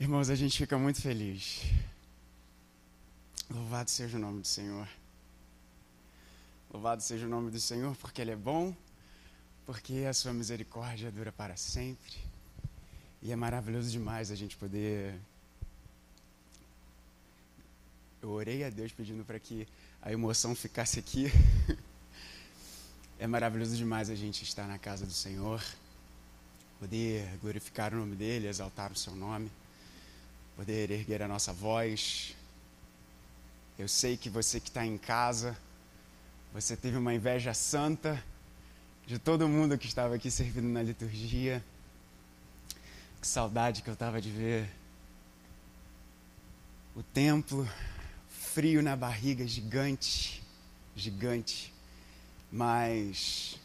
Irmãos, a gente fica muito feliz. Louvado seja o nome do Senhor. Louvado seja o nome do Senhor, porque Ele é bom, porque a sua misericórdia dura para sempre. E é maravilhoso demais a gente poder. Eu orei a Deus pedindo para que a emoção ficasse aqui. É maravilhoso demais a gente estar na casa do Senhor, poder glorificar o nome dEle, exaltar o seu nome poder erguer a nossa voz. Eu sei que você que está em casa, você teve uma inveja santa de todo mundo que estava aqui servindo na liturgia. Que saudade que eu estava de ver o templo, frio na barriga, gigante, gigante. Mas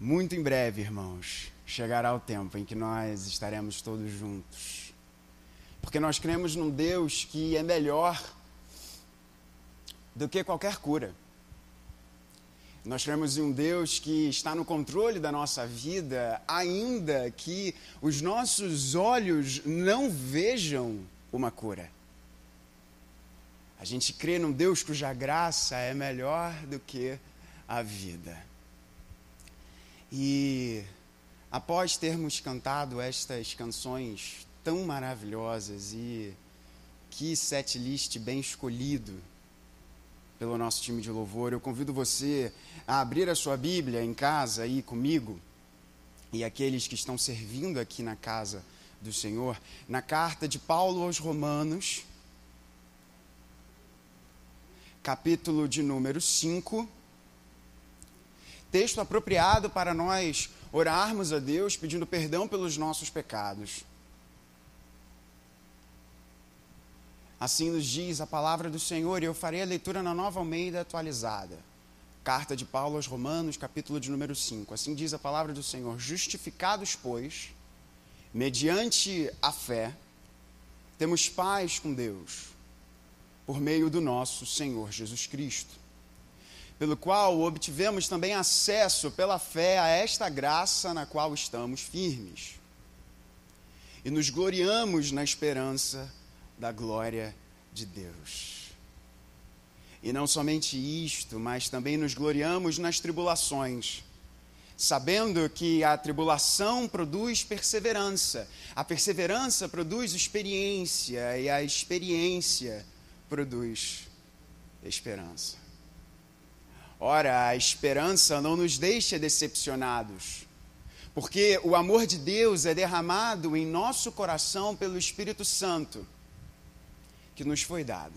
muito em breve, irmãos, chegará o tempo em que nós estaremos todos juntos porque nós cremos num Deus que é melhor do que qualquer cura. Nós cremos em um Deus que está no controle da nossa vida, ainda que os nossos olhos não vejam uma cura. A gente crê num Deus cuja graça é melhor do que a vida. E após termos cantado estas canções tão maravilhosas e que set list bem escolhido pelo nosso time de louvor. Eu convido você a abrir a sua Bíblia em casa aí comigo e aqueles que estão servindo aqui na casa do Senhor, na carta de Paulo aos Romanos, capítulo de número 5. Texto apropriado para nós orarmos a Deus pedindo perdão pelos nossos pecados. Assim nos diz a palavra do Senhor, e eu farei a leitura na nova Almeida atualizada. Carta de Paulo aos Romanos, capítulo de número 5. Assim diz a palavra do Senhor: Justificados, pois, mediante a fé, temos paz com Deus, por meio do nosso Senhor Jesus Cristo, pelo qual obtivemos também acesso pela fé a esta graça na qual estamos firmes. E nos gloriamos na esperança da glória de Deus. E não somente isto, mas também nos gloriamos nas tribulações, sabendo que a tribulação produz perseverança, a perseverança produz experiência, e a experiência produz esperança. Ora, a esperança não nos deixa decepcionados, porque o amor de Deus é derramado em nosso coração pelo Espírito Santo que nos foi dado.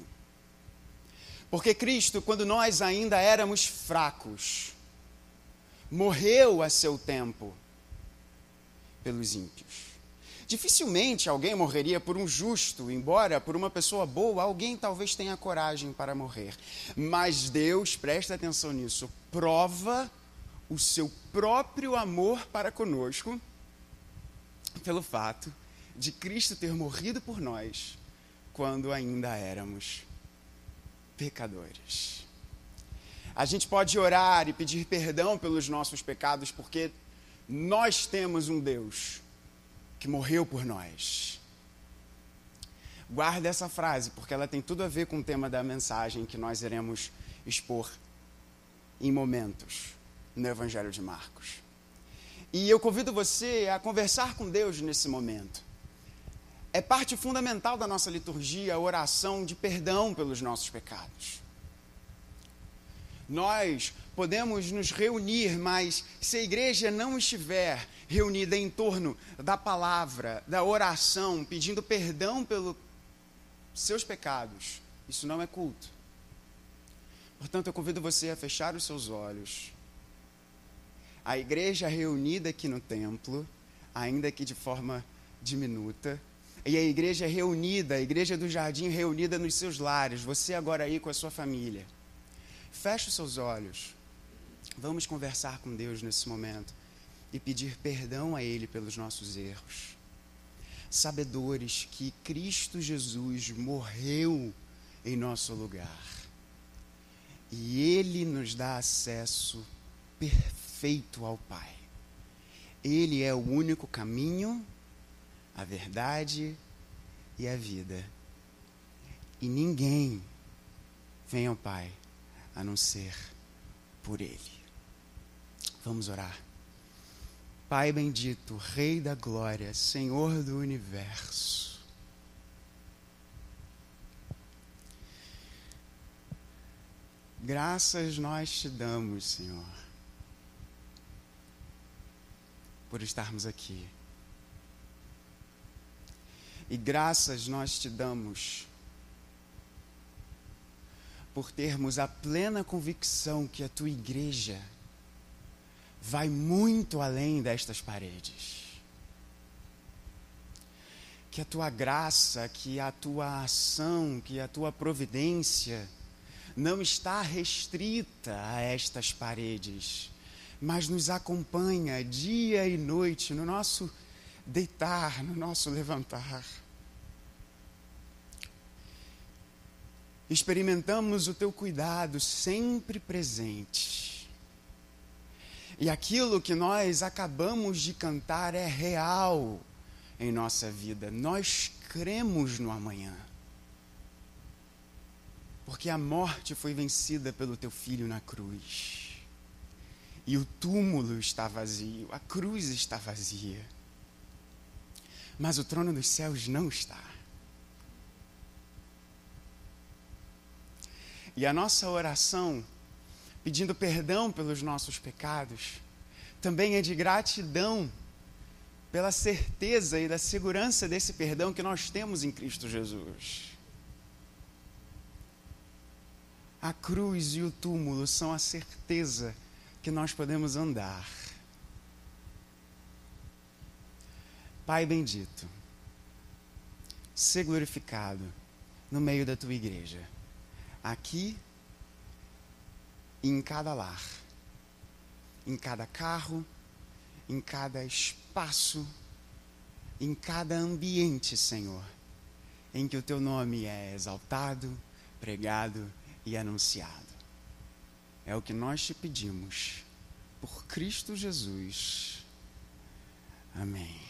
Porque Cristo, quando nós ainda éramos fracos, morreu a seu tempo pelos ímpios. Dificilmente alguém morreria por um justo, embora por uma pessoa boa, alguém talvez tenha coragem para morrer. Mas Deus, presta atenção nisso, prova o seu próprio amor para conosco pelo fato de Cristo ter morrido por nós quando ainda éramos pecadores. A gente pode orar e pedir perdão pelos nossos pecados, porque nós temos um Deus que morreu por nós. Guarda essa frase, porque ela tem tudo a ver com o tema da mensagem que nós iremos expor em momentos no Evangelho de Marcos. E eu convido você a conversar com Deus nesse momento. É parte fundamental da nossa liturgia a oração de perdão pelos nossos pecados. Nós podemos nos reunir, mas se a igreja não estiver reunida em torno da palavra, da oração, pedindo perdão pelos seus pecados, isso não é culto. Portanto, eu convido você a fechar os seus olhos. A igreja reunida aqui no templo, ainda que de forma diminuta, e a igreja reunida, a igreja do jardim reunida nos seus lares, você agora aí com a sua família. Feche os seus olhos. Vamos conversar com Deus nesse momento e pedir perdão a Ele pelos nossos erros. Sabedores que Cristo Jesus morreu em nosso lugar. E Ele nos dá acesso perfeito ao Pai. Ele é o único caminho a verdade e a vida. E ninguém vem ao Pai a não ser por Ele. Vamos orar. Pai bendito, Rei da glória, Senhor do universo. Graças nós te damos, Senhor, por estarmos aqui. E graças nós te damos por termos a plena convicção que a tua igreja vai muito além destas paredes. Que a tua graça, que a tua ação, que a tua providência não está restrita a estas paredes, mas nos acompanha dia e noite no nosso deitar, no nosso levantar. Experimentamos o teu cuidado sempre presente. E aquilo que nós acabamos de cantar é real em nossa vida. Nós cremos no amanhã. Porque a morte foi vencida pelo teu filho na cruz. E o túmulo está vazio, a cruz está vazia mas o trono dos céus não está. E a nossa oração, pedindo perdão pelos nossos pecados, também é de gratidão pela certeza e da segurança desse perdão que nós temos em Cristo Jesus. A cruz e o túmulo são a certeza que nós podemos andar Pai bendito, ser glorificado no meio da tua igreja, aqui e em cada lar, em cada carro, em cada espaço, em cada ambiente, Senhor, em que o teu nome é exaltado, pregado e anunciado. É o que nós te pedimos, por Cristo Jesus. Amém.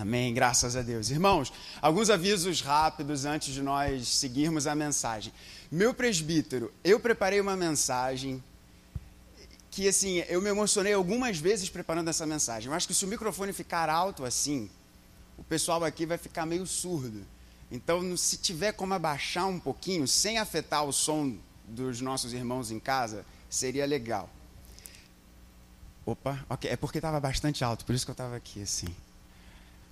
Amém, graças a Deus. Irmãos, alguns avisos rápidos antes de nós seguirmos a mensagem. Meu presbítero, eu preparei uma mensagem que, assim, eu me emocionei algumas vezes preparando essa mensagem. Eu acho que se o microfone ficar alto assim, o pessoal aqui vai ficar meio surdo. Então, se tiver como abaixar um pouquinho, sem afetar o som dos nossos irmãos em casa, seria legal. Opa, ok, é porque estava bastante alto, por isso que eu estava aqui assim.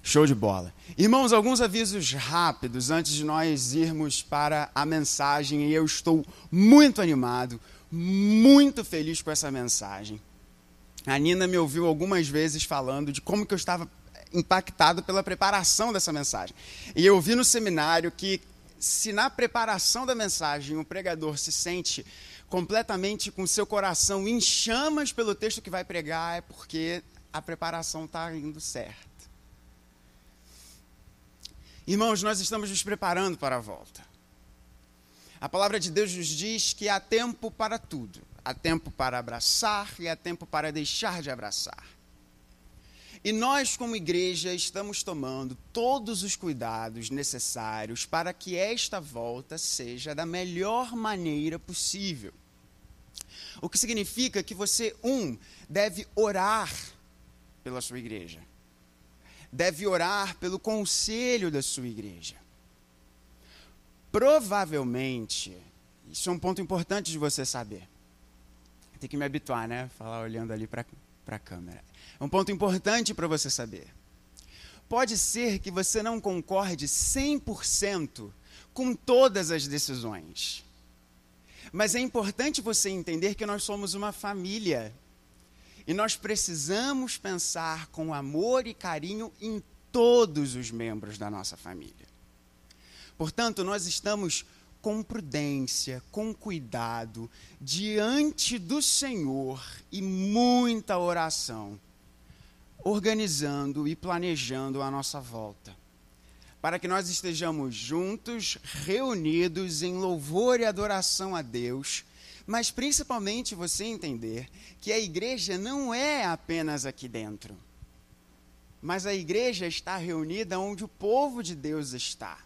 Show de bola. Irmãos, alguns avisos rápidos antes de nós irmos para a mensagem, e eu estou muito animado, muito feliz com essa mensagem. A Nina me ouviu algumas vezes falando de como que eu estava impactado pela preparação dessa mensagem. E eu vi no seminário que se na preparação da mensagem o pregador se sente completamente com seu coração em chamas pelo texto que vai pregar, é porque a preparação está indo certo. Irmãos, nós estamos nos preparando para a volta. A palavra de Deus nos diz que há tempo para tudo. Há tempo para abraçar e há tempo para deixar de abraçar. E nós, como igreja, estamos tomando todos os cuidados necessários para que esta volta seja da melhor maneira possível. O que significa que você, um, deve orar pela sua igreja deve orar pelo conselho da sua igreja. Provavelmente, isso é um ponto importante de você saber. Tem que me habituar, né? Falar olhando ali para a câmera. É um ponto importante para você saber. Pode ser que você não concorde 100% com todas as decisões. Mas é importante você entender que nós somos uma família e nós precisamos pensar com amor e carinho em todos os membros da nossa família. Portanto, nós estamos com prudência, com cuidado, diante do Senhor e muita oração, organizando e planejando a nossa volta, para que nós estejamos juntos, reunidos em louvor e adoração a Deus mas principalmente você entender que a igreja não é apenas aqui dentro, mas a igreja está reunida onde o povo de Deus está.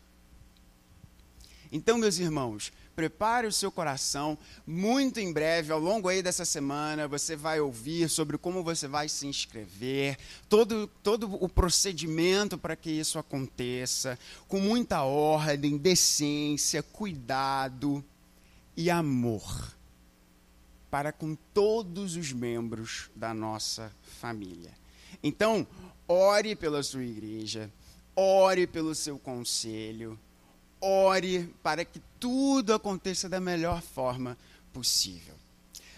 Então, meus irmãos, prepare o seu coração. Muito em breve, ao longo aí dessa semana, você vai ouvir sobre como você vai se inscrever, todo, todo o procedimento para que isso aconteça, com muita ordem, decência, cuidado e amor para com todos os membros da nossa família. Então, ore pela sua igreja, ore pelo seu conselho, ore para que tudo aconteça da melhor forma possível.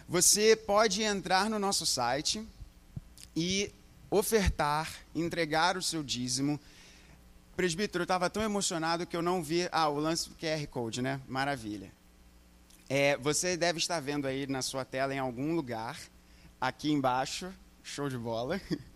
Você pode entrar no nosso site e ofertar, entregar o seu dízimo. Presbítero, eu estava tão emocionado que eu não vi. Ah, o lance do QR Code, né? Maravilha. É, você deve estar vendo aí na sua tela em algum lugar, aqui embaixo, show de bola.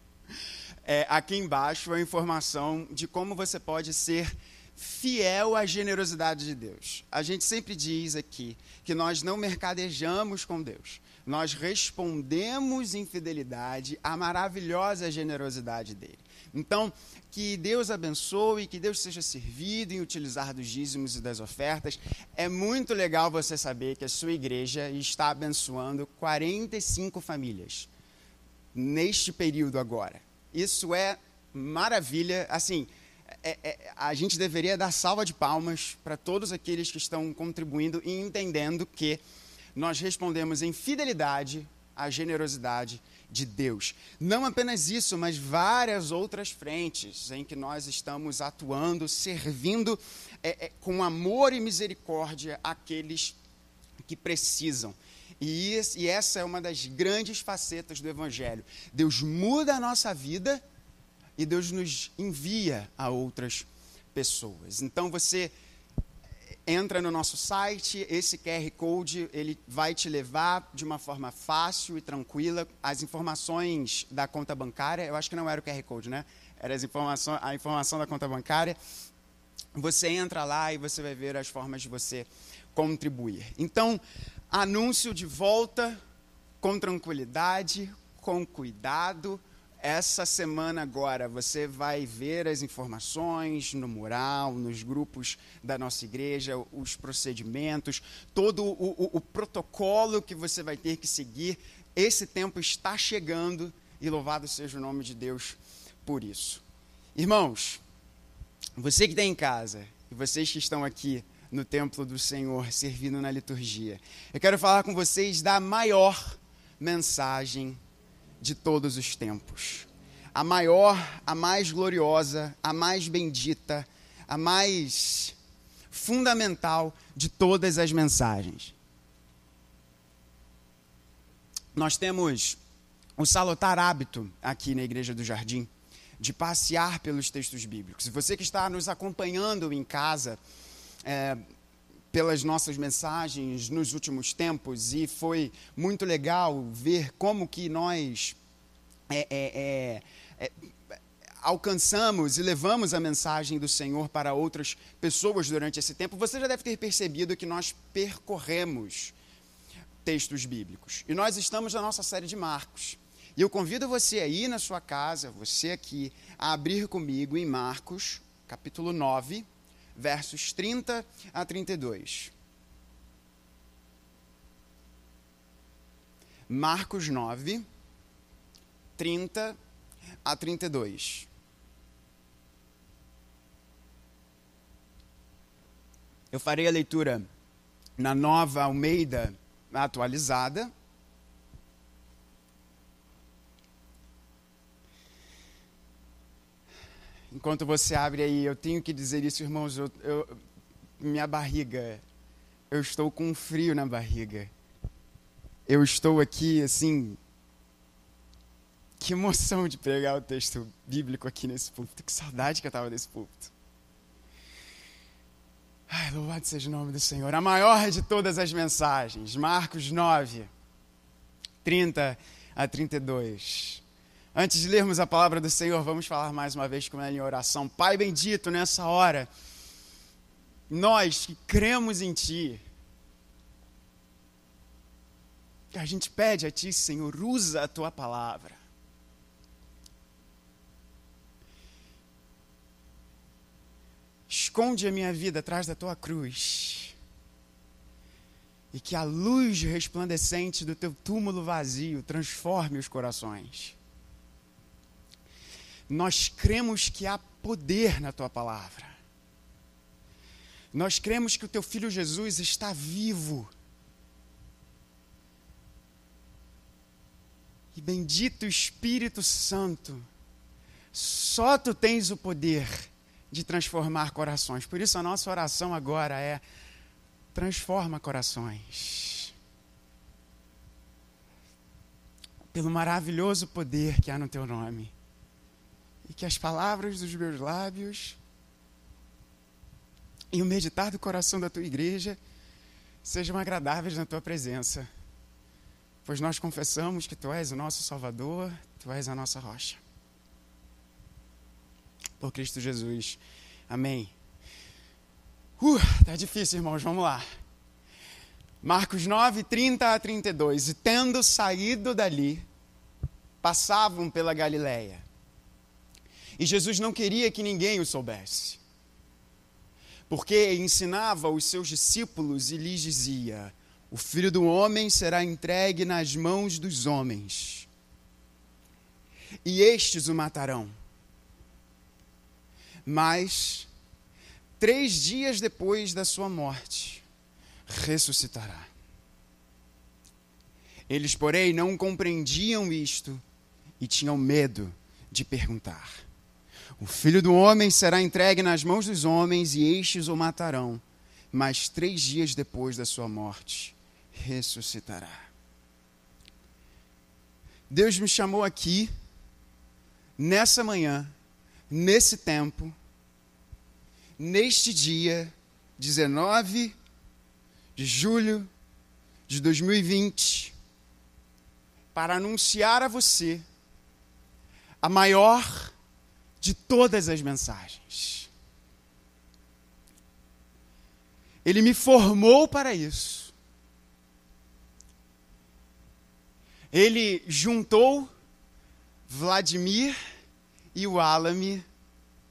É, aqui embaixo a informação de como você pode ser fiel à generosidade de Deus. A gente sempre diz aqui que nós não mercadejamos com Deus. Nós respondemos em fidelidade à maravilhosa generosidade dele. Então, que Deus abençoe, que Deus seja servido em utilizar dos dízimos e das ofertas. É muito legal você saber que a sua igreja está abençoando 45 famílias neste período agora. Isso é maravilha. Assim, é, é, a gente deveria dar salva de palmas para todos aqueles que estão contribuindo e entendendo que nós respondemos em fidelidade à generosidade de Deus. Não apenas isso, mas várias outras frentes em que nós estamos atuando, servindo é, é, com amor e misericórdia aqueles que precisam. E, e essa é uma das grandes facetas do Evangelho. Deus muda a nossa vida e Deus nos envia a outras pessoas. Então você entra no nosso site, esse QR Code ele vai te levar de uma forma fácil e tranquila as informações da conta bancária. Eu acho que não era o QR Code, né? Era as informações, a informação da conta bancária. Você entra lá e você vai ver as formas de você contribuir. Então, anúncio de volta com tranquilidade, com cuidado essa semana agora você vai ver as informações no mural, nos grupos da nossa igreja, os procedimentos, todo o, o, o protocolo que você vai ter que seguir. Esse tempo está chegando e louvado seja o nome de Deus por isso. Irmãos, você que está em casa e vocês que estão aqui no templo do Senhor servindo na liturgia, eu quero falar com vocês da maior mensagem de todos os tempos. A maior, a mais gloriosa, a mais bendita, a mais fundamental de todas as mensagens. Nós temos o salutar hábito aqui na Igreja do Jardim de passear pelos textos bíblicos. E você que está nos acompanhando em casa, é, pelas nossas mensagens nos últimos tempos e foi muito legal ver como que nós é, é, é, é, alcançamos e levamos a mensagem do Senhor para outras pessoas durante esse tempo. Você já deve ter percebido que nós percorremos textos bíblicos e nós estamos na nossa série de Marcos. E eu convido você aí na sua casa, você aqui, a abrir comigo em Marcos, capítulo 9, versos 30 a 32. Marcos 9, 30 a 32. Eu farei a leitura na nova Almeida atualizada. Enquanto você abre aí, eu tenho que dizer isso, irmãos. Eu, eu, minha barriga, eu estou com frio na barriga. Eu estou aqui, assim. Que emoção de pregar o texto bíblico aqui nesse púlpito. Que saudade que eu estava desse púlpito. Ai, louvado seja o nome do Senhor. A maior de todas as mensagens, Marcos 9, 30 a 32. Antes de lermos a palavra do Senhor, vamos falar mais uma vez com ela em oração. Pai bendito, nessa hora, nós que cremos em Ti, a gente pede a Ti, Senhor, usa a Tua palavra. Esconde a minha vida atrás da Tua cruz. E que a luz resplandecente do teu túmulo vazio transforme os corações. Nós cremos que há poder na tua palavra. Nós cremos que o teu filho Jesus está vivo. E bendito Espírito Santo, só tu tens o poder de transformar corações. Por isso a nossa oração agora é: transforma corações. Pelo maravilhoso poder que há no teu nome. E que as palavras dos meus lábios e o meditar do coração da tua igreja sejam agradáveis na tua presença. Pois nós confessamos que tu és o nosso Salvador, tu és a nossa rocha por Cristo Jesus. Amém. Uh, tá difícil, irmãos, vamos lá. Marcos 9, 30 a 32. E tendo saído dali, passavam pela Galiléia. E Jesus não queria que ninguém o soubesse. Porque ensinava os seus discípulos e lhes dizia: O filho do homem será entregue nas mãos dos homens, e estes o matarão mas, três dias depois da sua morte, ressuscitará. Eles, porém, não compreendiam isto e tinham medo de perguntar. O filho do homem será entregue nas mãos dos homens e estes o matarão, mas três dias depois da sua morte, ressuscitará. Deus me chamou aqui, nessa manhã, nesse tempo, neste dia 19 de julho de 2020, para anunciar a você a maior de todas as mensagens. Ele me formou para isso. Ele juntou Vladimir e o Alame,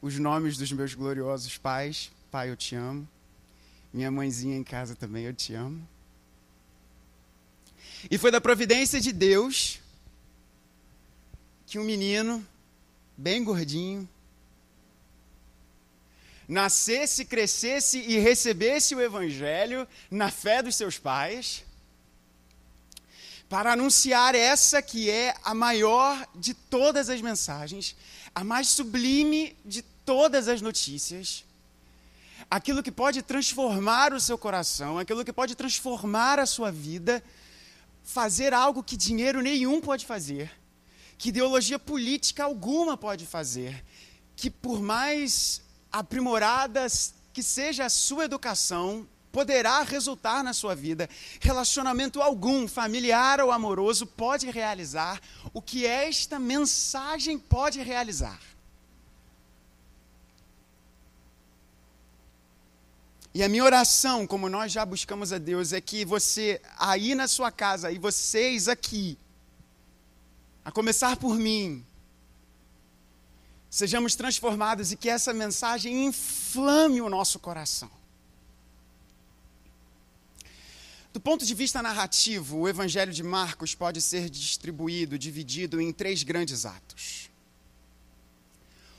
os nomes dos meus gloriosos pais. Pai, eu te amo. Minha mãezinha em casa também, eu te amo. E foi da providência de Deus que um menino, bem gordinho, nascesse, crescesse e recebesse o Evangelho na fé dos seus pais, para anunciar essa que é a maior de todas as mensagens, a mais sublime de todas as notícias, aquilo que pode transformar o seu coração, aquilo que pode transformar a sua vida, fazer algo que dinheiro nenhum pode fazer, que ideologia política alguma pode fazer, que por mais aprimoradas que seja a sua educação, poderá resultar na sua vida. Relacionamento algum, familiar ou amoroso, pode realizar o que esta mensagem pode realizar. E a minha oração, como nós já buscamos a Deus, é que você aí na sua casa e vocês aqui, a começar por mim, sejamos transformados e que essa mensagem inflame o nosso coração. Do ponto de vista narrativo, o Evangelho de Marcos pode ser distribuído, dividido em três grandes atos.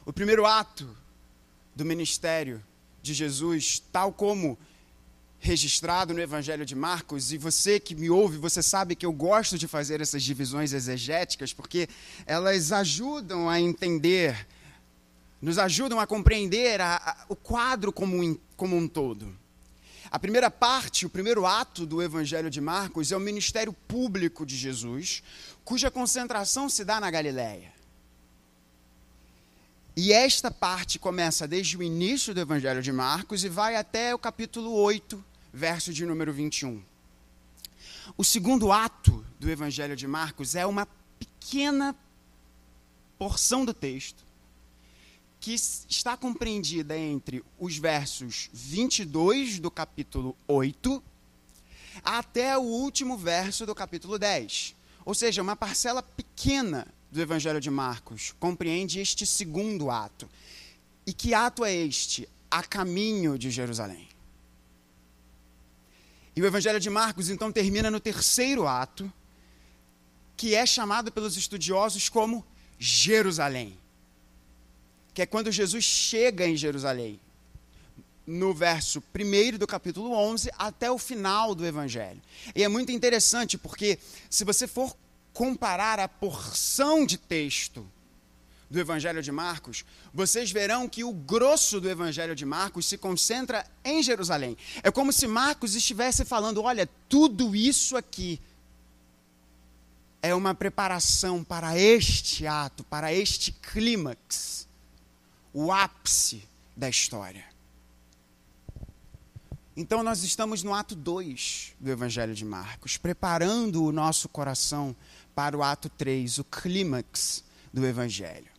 O primeiro ato do ministério de Jesus, tal como registrado no Evangelho de Marcos, e você que me ouve, você sabe que eu gosto de fazer essas divisões exegéticas, porque elas ajudam a entender, nos ajudam a compreender a, a, o quadro como, como um todo. A primeira parte, o primeiro ato do Evangelho de Marcos é o ministério público de Jesus, cuja concentração se dá na Galiléia. E esta parte começa desde o início do Evangelho de Marcos e vai até o capítulo 8, verso de número 21. O segundo ato do Evangelho de Marcos é uma pequena porção do texto que está compreendida entre os versos 22 do capítulo 8 até o último verso do capítulo 10. Ou seja, uma parcela pequena do Evangelho de Marcos compreende este segundo ato. E que ato é este? a caminho de Jerusalém. E o Evangelho de Marcos então termina no terceiro ato, que é chamado pelos estudiosos como Jerusalém. Que é quando Jesus chega em Jerusalém. No verso 1 do capítulo 11 até o final do Evangelho. E é muito interessante porque, se você for comparar a porção de texto do Evangelho de Marcos, vocês verão que o grosso do Evangelho de Marcos se concentra em Jerusalém. É como se Marcos estivesse falando: olha, tudo isso aqui é uma preparação para este ato, para este clímax, o ápice da história. Então, nós estamos no ato 2 do Evangelho de Marcos, preparando o nosso coração para o ato 3, o clímax do Evangelho.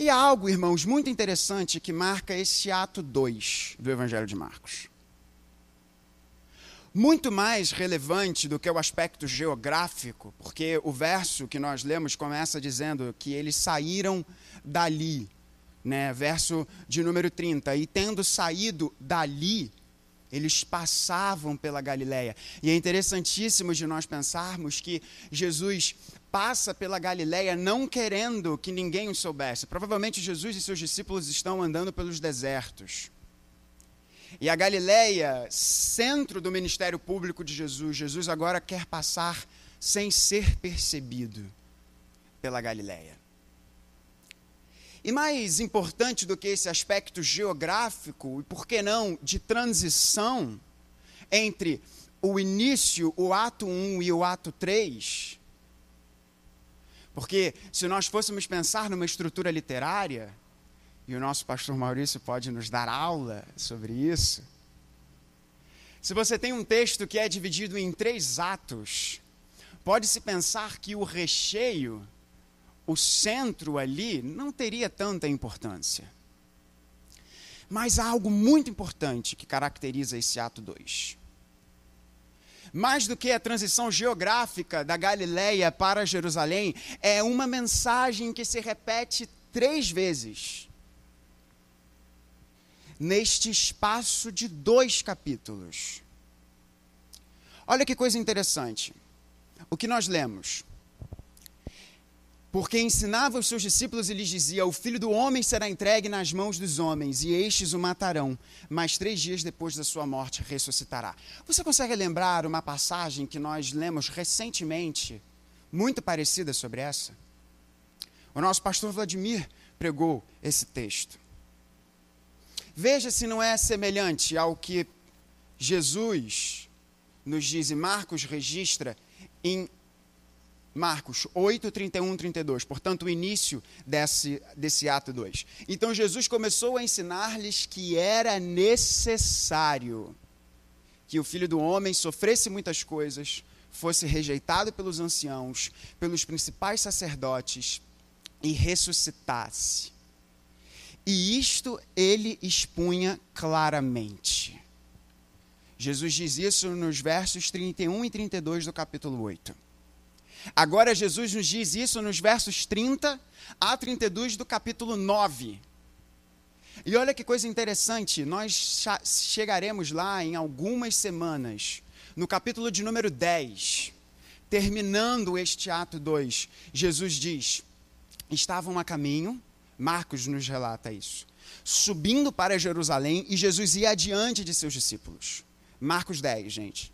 E há algo, irmãos, muito interessante que marca esse ato 2 do Evangelho de Marcos. Muito mais relevante do que o aspecto geográfico, porque o verso que nós lemos começa dizendo que eles saíram dali, né? verso de número 30. E tendo saído dali, eles passavam pela Galileia. E é interessantíssimo de nós pensarmos que Jesus passa pela Galileia não querendo que ninguém o soubesse. Provavelmente Jesus e seus discípulos estão andando pelos desertos. E a Galileia, centro do ministério público de Jesus, Jesus agora quer passar sem ser percebido pela Galileia. E mais importante do que esse aspecto geográfico, e por que não de transição entre o início, o ato 1 e o ato 3, porque se nós fôssemos pensar numa estrutura literária, e o nosso pastor Maurício pode nos dar aula sobre isso. Se você tem um texto que é dividido em três atos, pode-se pensar que o recheio, o centro ali, não teria tanta importância. Mas há algo muito importante que caracteriza esse ato 2 mais do que a transição geográfica da Galileia para Jerusalém, é uma mensagem que se repete três vezes neste espaço de dois capítulos. Olha que coisa interessante. O que nós lemos? Porque ensinava os seus discípulos e lhes dizia: O filho do homem será entregue nas mãos dos homens, e estes o matarão, mas três dias depois da sua morte ressuscitará. Você consegue lembrar uma passagem que nós lemos recentemente, muito parecida sobre essa? O nosso pastor Vladimir pregou esse texto. Veja se não é semelhante ao que Jesus nos diz e Marcos registra em Marcos 8, 31, 32. Portanto, o início desse, desse ato 2. Então, Jesus começou a ensinar-lhes que era necessário que o filho do homem sofresse muitas coisas, fosse rejeitado pelos anciãos, pelos principais sacerdotes e ressuscitasse. E isto ele expunha claramente. Jesus diz isso nos versos 31 e 32 do capítulo 8. Agora, Jesus nos diz isso nos versos 30 a 32 do capítulo 9. E olha que coisa interessante, nós chegaremos lá em algumas semanas, no capítulo de número 10, terminando este ato 2. Jesus diz: estavam a caminho, Marcos nos relata isso, subindo para Jerusalém e Jesus ia adiante de seus discípulos. Marcos 10, gente.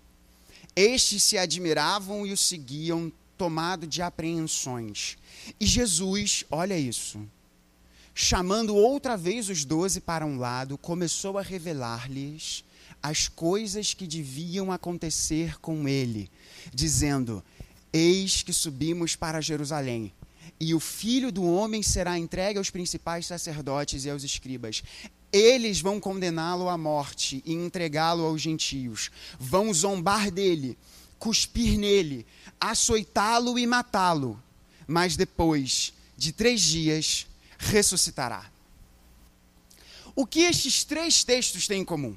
Estes se admiravam e o seguiam tomado de apreensões. E Jesus, olha isso, chamando outra vez os doze para um lado, começou a revelar-lhes as coisas que deviam acontecer com ele, dizendo: Eis que subimos para Jerusalém, e o filho do homem será entregue aos principais sacerdotes e aos escribas. Eles vão condená-lo à morte e entregá-lo aos gentios. Vão zombar dele, cuspir nele, açoitá-lo e matá-lo, mas depois de três dias ressuscitará. O que estes três textos têm em comum?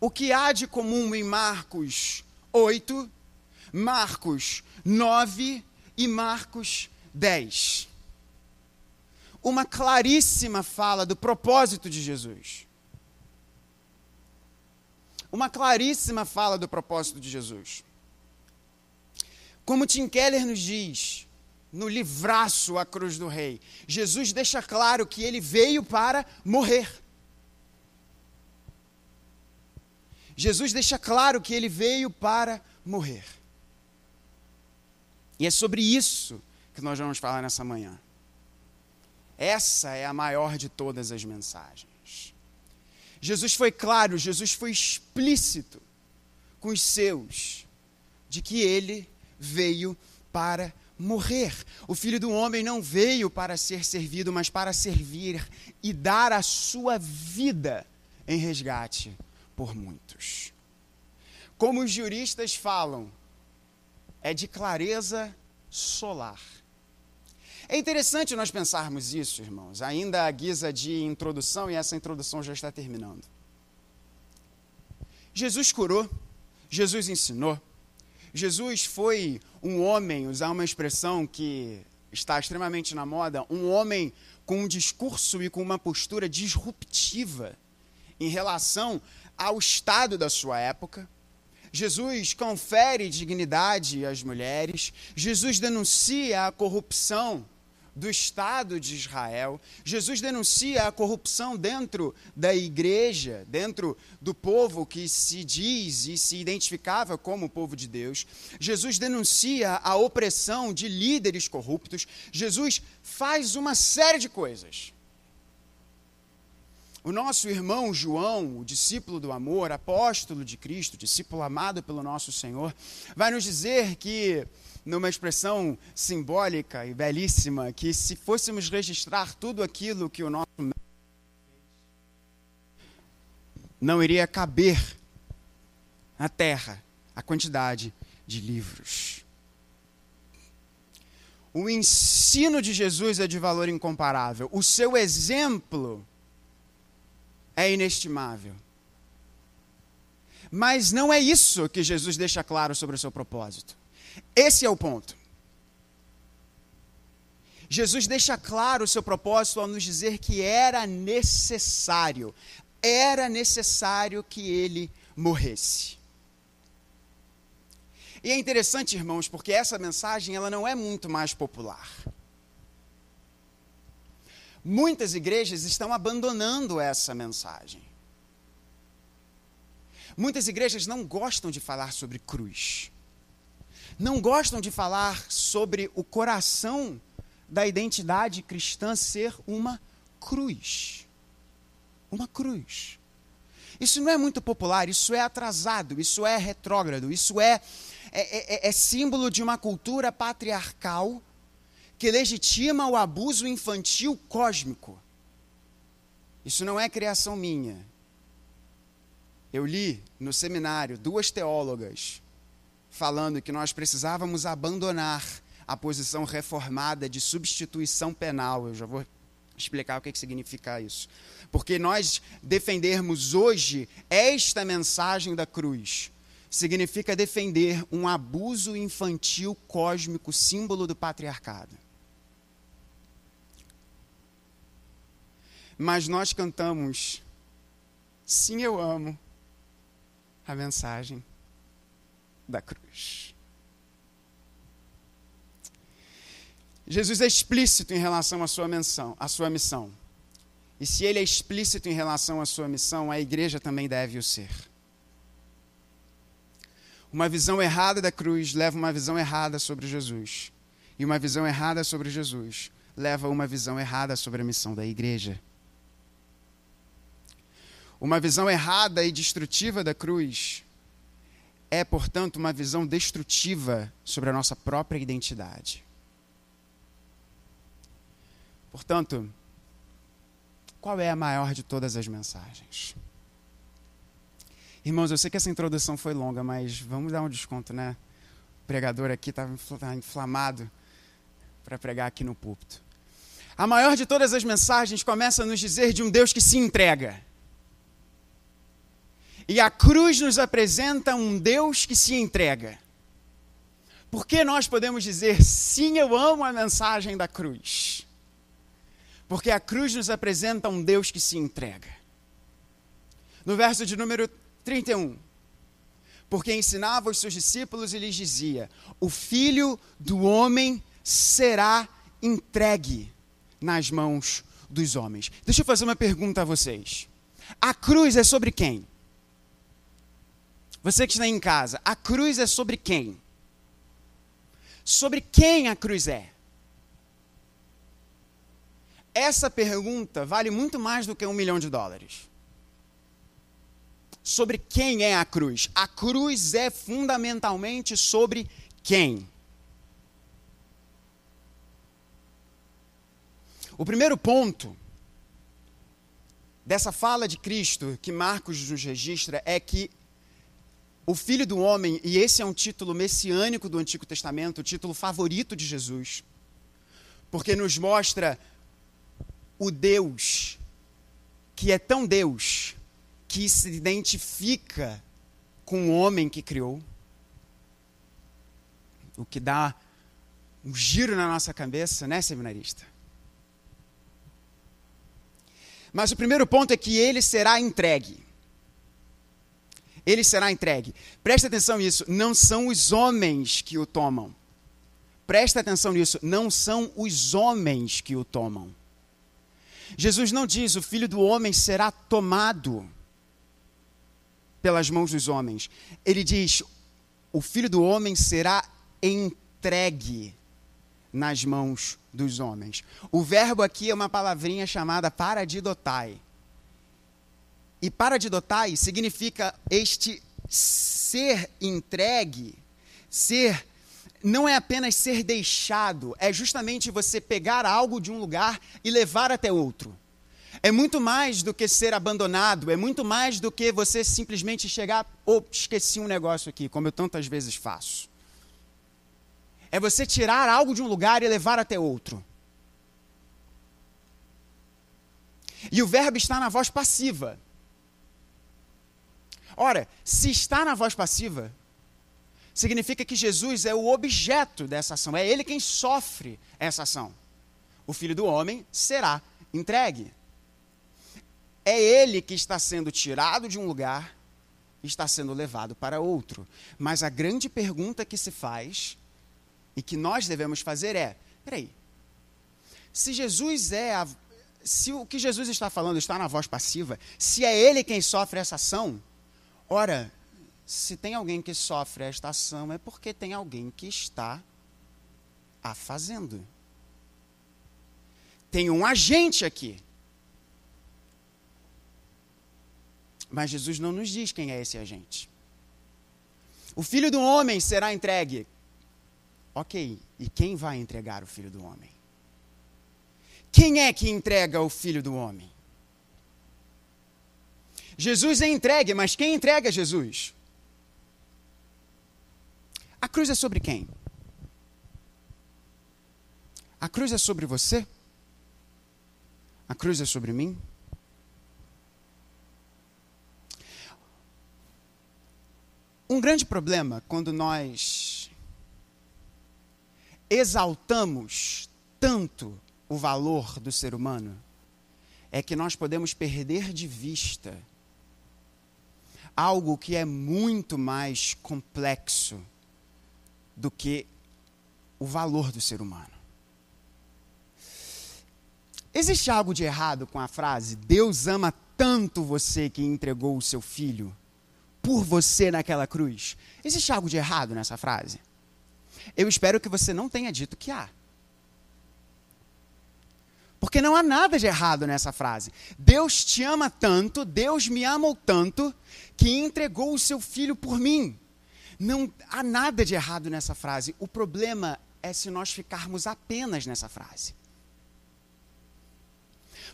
O que há de comum em Marcos 8, Marcos 9 e Marcos 10? uma claríssima fala do propósito de Jesus. Uma claríssima fala do propósito de Jesus. Como Tim Keller nos diz, no livraço A Cruz do Rei, Jesus deixa claro que ele veio para morrer. Jesus deixa claro que ele veio para morrer. E é sobre isso que nós vamos falar nessa manhã. Essa é a maior de todas as mensagens. Jesus foi claro, Jesus foi explícito com os seus de que ele veio para morrer. O filho do homem não veio para ser servido, mas para servir e dar a sua vida em resgate por muitos. Como os juristas falam, é de clareza solar. É interessante nós pensarmos isso, irmãos, ainda à guisa de introdução, e essa introdução já está terminando. Jesus curou, Jesus ensinou, Jesus foi um homem, usar uma expressão que está extremamente na moda, um homem com um discurso e com uma postura disruptiva em relação ao estado da sua época. Jesus confere dignidade às mulheres, Jesus denuncia a corrupção do Estado de Israel. Jesus denuncia a corrupção dentro da igreja, dentro do povo que se diz e se identificava como povo de Deus. Jesus denuncia a opressão de líderes corruptos. Jesus faz uma série de coisas o nosso irmão João, o discípulo do amor, apóstolo de Cristo, discípulo amado pelo nosso Senhor, vai nos dizer que, numa expressão simbólica e belíssima, que se fôssemos registrar tudo aquilo que o nosso não iria caber na terra a quantidade de livros. O ensino de Jesus é de valor incomparável. O seu exemplo é inestimável. Mas não é isso que Jesus deixa claro sobre o seu propósito. Esse é o ponto. Jesus deixa claro o seu propósito ao nos dizer que era necessário, era necessário que ele morresse. E é interessante, irmãos, porque essa mensagem ela não é muito mais popular. Muitas igrejas estão abandonando essa mensagem. Muitas igrejas não gostam de falar sobre cruz. Não gostam de falar sobre o coração da identidade cristã ser uma cruz. Uma cruz. Isso não é muito popular, isso é atrasado, isso é retrógrado, isso é, é, é, é símbolo de uma cultura patriarcal que legitima o abuso infantil cósmico. Isso não é criação minha. Eu li no seminário duas teólogas falando que nós precisávamos abandonar a posição reformada de substituição penal. Eu já vou explicar o que, que significa isso. Porque nós defendermos hoje esta mensagem da cruz significa defender um abuso infantil cósmico, símbolo do patriarcado. mas nós cantamos, sim, eu amo a mensagem da cruz. Jesus é explícito em relação à sua missão, à sua missão. E se ele é explícito em relação à sua missão, a igreja também deve o ser. Uma visão errada da cruz leva uma visão errada sobre Jesus. E uma visão errada sobre Jesus leva uma visão errada sobre a missão da igreja. Uma visão errada e destrutiva da cruz é, portanto, uma visão destrutiva sobre a nossa própria identidade. Portanto, qual é a maior de todas as mensagens? Irmãos, eu sei que essa introdução foi longa, mas vamos dar um desconto, né? O pregador aqui estava tá inflamado para pregar aqui no púlpito. A maior de todas as mensagens começa a nos dizer de um Deus que se entrega. E a cruz nos apresenta um Deus que se entrega. Por que nós podemos dizer, sim, eu amo a mensagem da cruz? Porque a cruz nos apresenta um Deus que se entrega. No verso de número 31, porque ensinava os seus discípulos e lhes dizia: O filho do homem será entregue nas mãos dos homens. Deixa eu fazer uma pergunta a vocês. A cruz é sobre quem? Você que está em casa, a cruz é sobre quem? Sobre quem a cruz é? Essa pergunta vale muito mais do que um milhão de dólares. Sobre quem é a cruz? A cruz é fundamentalmente sobre quem? O primeiro ponto dessa fala de Cristo que Marcos nos registra é que o Filho do Homem, e esse é um título messiânico do Antigo Testamento, o título favorito de Jesus, porque nos mostra o Deus que é tão Deus que se identifica com o homem que criou, o que dá um giro na nossa cabeça, né, seminarista? Mas o primeiro ponto é que ele será entregue. Ele será entregue. Presta atenção nisso. Não são os homens que o tomam. Presta atenção nisso. Não são os homens que o tomam. Jesus não diz: o filho do homem será tomado pelas mãos dos homens. Ele diz: o filho do homem será entregue nas mãos dos homens. O verbo aqui é uma palavrinha chamada paradidotai. E paradidotai significa este ser entregue, ser não é apenas ser deixado, é justamente você pegar algo de um lugar e levar até outro. É muito mais do que ser abandonado, é muito mais do que você simplesmente chegar, ou oh, esqueci um negócio aqui, como eu tantas vezes faço é você tirar algo de um lugar e levar até outro. E o verbo está na voz passiva. Ora, se está na voz passiva, significa que Jesus é o objeto dessa ação, é ele quem sofre essa ação. O filho do homem será entregue. É ele que está sendo tirado de um lugar está sendo levado para outro. Mas a grande pergunta que se faz e que nós devemos fazer é: peraí, se Jesus é a, se o que Jesus está falando está na voz passiva, se é ele quem sofre essa ação, ora, se tem alguém que sofre esta ação, é porque tem alguém que está a fazendo. Tem um agente aqui. Mas Jesus não nos diz quem é esse agente. O filho do homem será entregue. Ok, e quem vai entregar o filho do homem? Quem é que entrega o filho do homem? Jesus é entregue, mas quem entrega Jesus? A cruz é sobre quem? A cruz é sobre você? A cruz é sobre mim? Um grande problema quando nós exaltamos tanto o valor do ser humano, é que nós podemos perder de vista algo que é muito mais complexo do que o valor do ser humano. Existe algo de errado com a frase Deus ama tanto você que entregou o seu filho por você naquela cruz? Existe algo de errado nessa frase? Eu espero que você não tenha dito que há. Porque não há nada de errado nessa frase. Deus te ama tanto, Deus me amou tanto, que entregou o seu filho por mim. Não há nada de errado nessa frase. O problema é se nós ficarmos apenas nessa frase.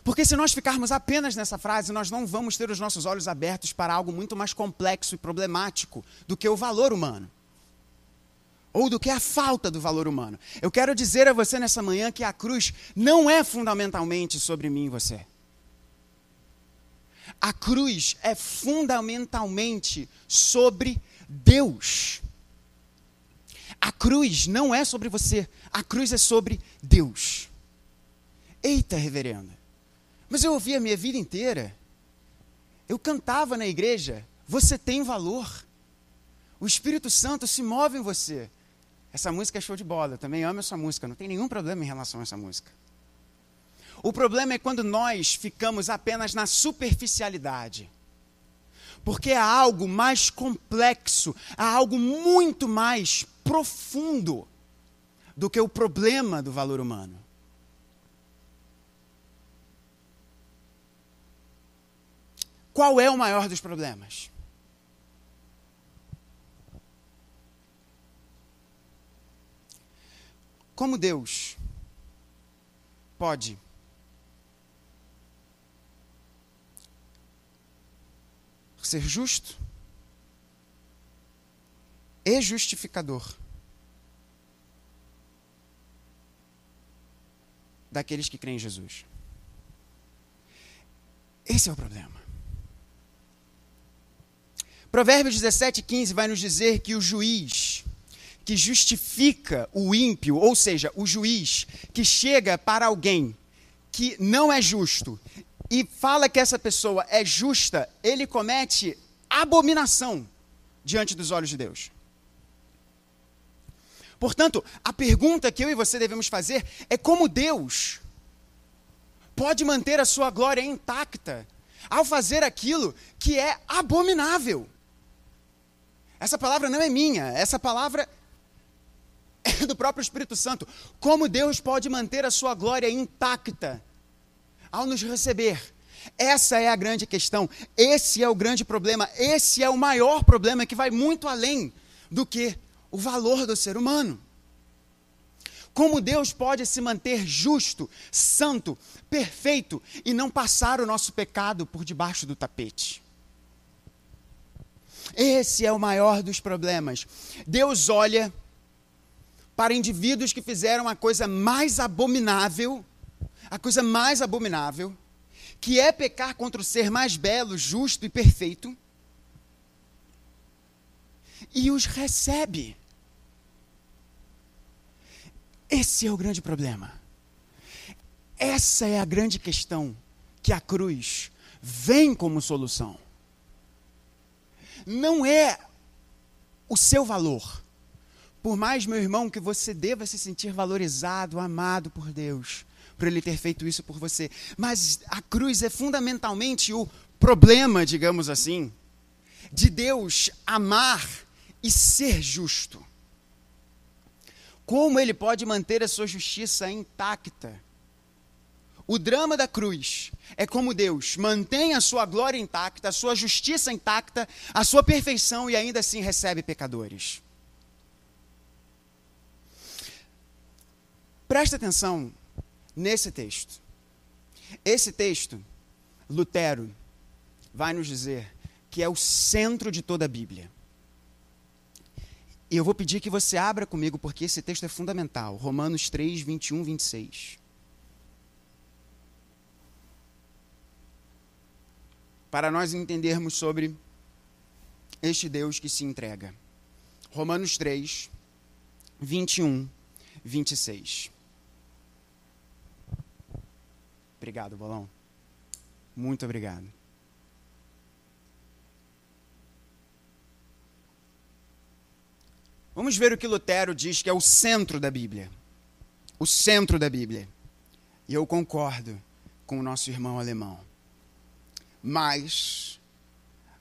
Porque se nós ficarmos apenas nessa frase, nós não vamos ter os nossos olhos abertos para algo muito mais complexo e problemático do que o valor humano ou do que a falta do valor humano. Eu quero dizer a você nessa manhã que a cruz não é fundamentalmente sobre mim e você. A cruz é fundamentalmente sobre Deus. A cruz não é sobre você, a cruz é sobre Deus. Eita, reverenda, mas eu ouvi a minha vida inteira. Eu cantava na igreja, você tem valor. O Espírito Santo se move em você. Essa música é show de bola, eu também amo essa música, não tem nenhum problema em relação a essa música. O problema é quando nós ficamos apenas na superficialidade. Porque há algo mais complexo, há algo muito mais profundo do que o problema do valor humano. Qual é o maior dos problemas? Como Deus pode ser justo e justificador daqueles que creem em Jesus? Esse é o problema. Provérbios 17, 15 vai nos dizer que o juiz que justifica o ímpio, ou seja, o juiz que chega para alguém que não é justo e fala que essa pessoa é justa, ele comete abominação diante dos olhos de Deus. Portanto, a pergunta que eu e você devemos fazer é como Deus pode manter a sua glória intacta ao fazer aquilo que é abominável. Essa palavra não é minha, essa palavra é do próprio Espírito Santo. Como Deus pode manter a sua glória intacta ao nos receber? Essa é a grande questão, esse é o grande problema, esse é o maior problema que vai muito além do que o valor do ser humano. Como Deus pode se manter justo, santo, perfeito e não passar o nosso pecado por debaixo do tapete? Esse é o maior dos problemas. Deus olha para indivíduos que fizeram a coisa mais abominável, a coisa mais abominável, que é pecar contra o ser mais belo, justo e perfeito, e os recebe. Esse é o grande problema. Essa é a grande questão que a cruz vem como solução não é o seu valor. Por mais, meu irmão, que você deva se sentir valorizado, amado por Deus, por Ele ter feito isso por você. Mas a cruz é fundamentalmente o problema, digamos assim, de Deus amar e ser justo. Como Ele pode manter a sua justiça intacta? O drama da cruz é como Deus mantém a sua glória intacta, a sua justiça intacta, a sua perfeição e ainda assim recebe pecadores. Presta atenção nesse texto. Esse texto, Lutero vai nos dizer que é o centro de toda a Bíblia. E eu vou pedir que você abra comigo, porque esse texto é fundamental. Romanos 3, 21, 26. para nós entendermos sobre este Deus que se entrega. Romanos 3, 21, 26. Obrigado, Bolão. Muito obrigado. Vamos ver o que Lutero diz que é o centro da Bíblia. O centro da Bíblia. E eu concordo com o nosso irmão alemão. Mas,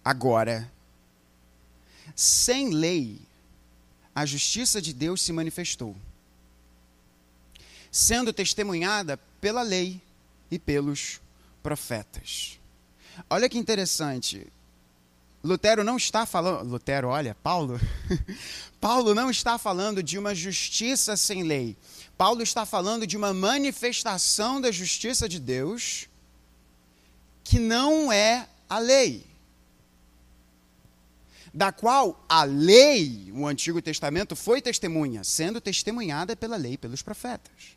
agora, sem lei, a justiça de Deus se manifestou, sendo testemunhada pela lei e pelos profetas. Olha que interessante. Lutero não está falando. Lutero, olha, Paulo. Paulo não está falando de uma justiça sem lei. Paulo está falando de uma manifestação da justiça de Deus que não é a lei. Da qual a lei, o Antigo Testamento, foi testemunha, sendo testemunhada pela lei, pelos profetas.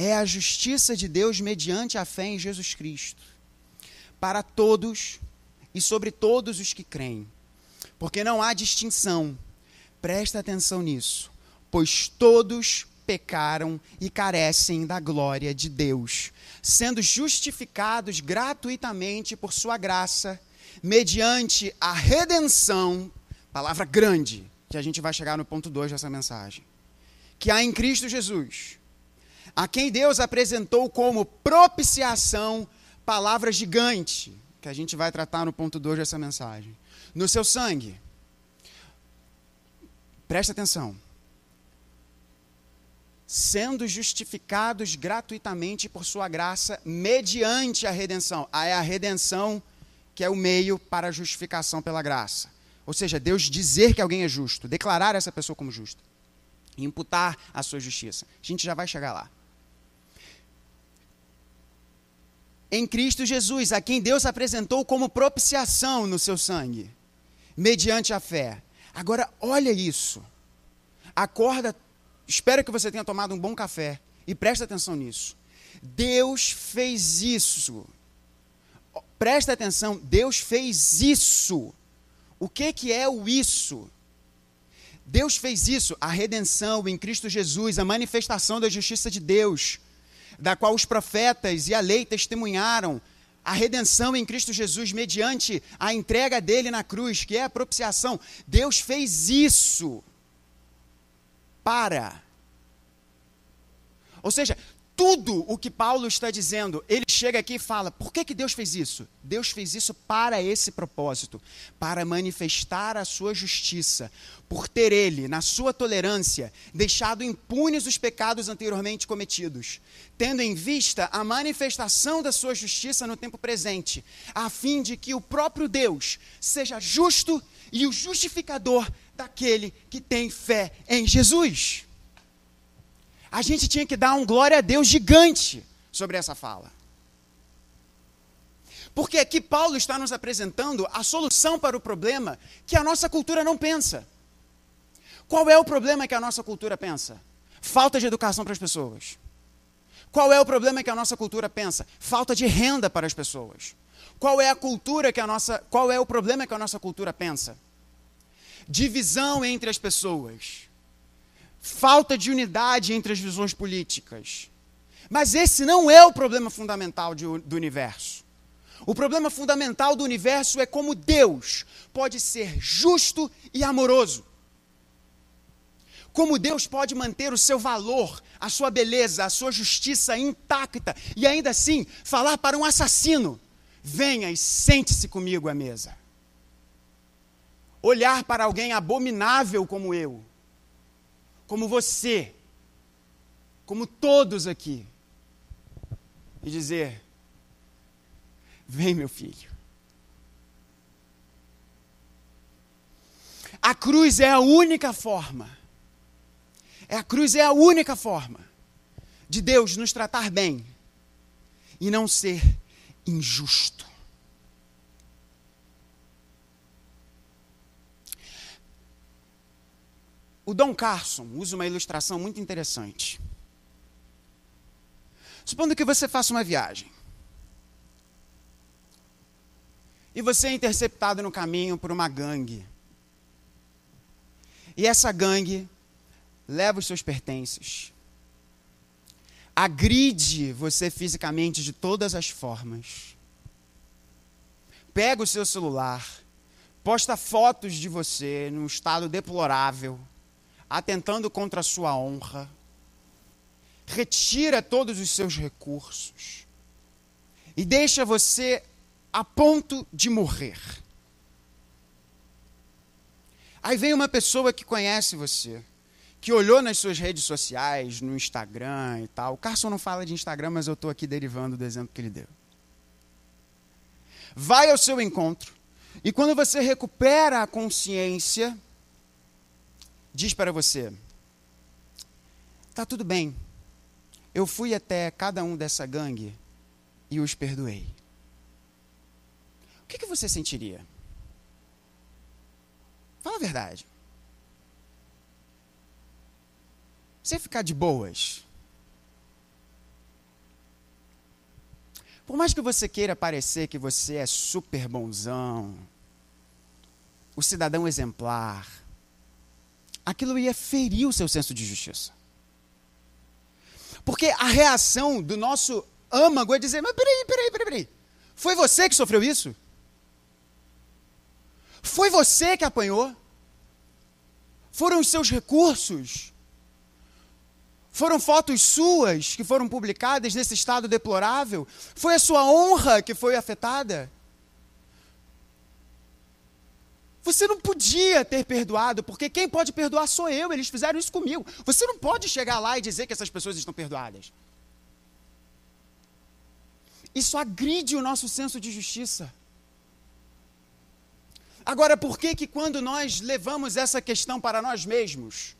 É a justiça de Deus mediante a fé em Jesus Cristo, para todos e sobre todos os que creem, porque não há distinção. Presta atenção nisso, pois todos pecaram e carecem da glória de Deus, sendo justificados gratuitamente por sua graça, mediante a redenção, palavra grande, que a gente vai chegar no ponto 2 dessa mensagem, que há em Cristo Jesus, a quem Deus apresentou como propiciação, palavra gigante, que a gente vai tratar no ponto 2 dessa mensagem, no seu sangue. Presta atenção sendo justificados gratuitamente por sua graça, mediante a redenção. Ah, é a redenção que é o meio para a justificação pela graça. Ou seja, Deus dizer que alguém é justo, declarar essa pessoa como justa, imputar a sua justiça. A gente já vai chegar lá. Em Cristo Jesus, a quem Deus apresentou como propiciação no seu sangue, mediante a fé. Agora, olha isso. Acorda Espero que você tenha tomado um bom café e preste atenção nisso. Deus fez isso. Presta atenção, Deus fez isso. O que, que é o isso? Deus fez isso, a redenção em Cristo Jesus, a manifestação da justiça de Deus, da qual os profetas e a lei testemunharam, a redenção em Cristo Jesus mediante a entrega dele na cruz, que é a propiciação. Deus fez isso para. Ou seja, tudo o que Paulo está dizendo, ele chega aqui e fala: por que, que Deus fez isso? Deus fez isso para esse propósito, para manifestar a sua justiça, por ter ele, na sua tolerância, deixado impunes os pecados anteriormente cometidos, tendo em vista a manifestação da sua justiça no tempo presente, a fim de que o próprio Deus seja justo e o justificador daquele que tem fé em Jesus. A gente tinha que dar um glória a Deus gigante sobre essa fala. Porque aqui Paulo está nos apresentando a solução para o problema que a nossa cultura não pensa. Qual é o problema que a nossa cultura pensa? Falta de educação para as pessoas. Qual é o problema que a nossa cultura pensa? Falta de renda para as pessoas. Qual é a cultura que a nossa, qual é o problema que a nossa cultura pensa? divisão entre as pessoas, falta de unidade entre as visões políticas. Mas esse não é o problema fundamental de, do universo. O problema fundamental do universo é como Deus pode ser justo e amoroso. Como Deus pode manter o seu valor, a sua beleza, a sua justiça intacta e ainda assim falar para um assassino: venha e sente-se comigo à mesa olhar para alguém abominável como eu, como você, como todos aqui, e dizer: Vem, meu filho. A cruz é a única forma, é a cruz é a única forma de Deus nos tratar bem e não ser injusto. O Dom Carson usa uma ilustração muito interessante. Supondo que você faça uma viagem. E você é interceptado no caminho por uma gangue. E essa gangue leva os seus pertences. Agride você fisicamente de todas as formas. Pega o seu celular, posta fotos de você num estado deplorável atentando contra a sua honra, retira todos os seus recursos e deixa você a ponto de morrer. Aí vem uma pessoa que conhece você, que olhou nas suas redes sociais, no Instagram e tal. O Carson não fala de Instagram, mas eu estou aqui derivando do exemplo que ele deu. Vai ao seu encontro e quando você recupera a consciência, diz para você: tá tudo bem, eu fui até cada um dessa gangue e os perdoei. O que, que você sentiria? Fala a verdade. Você ficar de boas. Por mais que você queira parecer que você é super bonzão, o cidadão exemplar, aquilo ia ferir o seu senso de justiça. Porque a reação do nosso âmago é dizer: Mas peraí, peraí, peraí, peraí. Foi você que sofreu isso? Foi você que apanhou? Foram os seus recursos? Foram fotos suas que foram publicadas nesse estado deplorável? Foi a sua honra que foi afetada? Você não podia ter perdoado, porque quem pode perdoar sou eu, eles fizeram isso comigo. Você não pode chegar lá e dizer que essas pessoas estão perdoadas. Isso agride o nosso senso de justiça. Agora, por que que quando nós levamos essa questão para nós mesmos,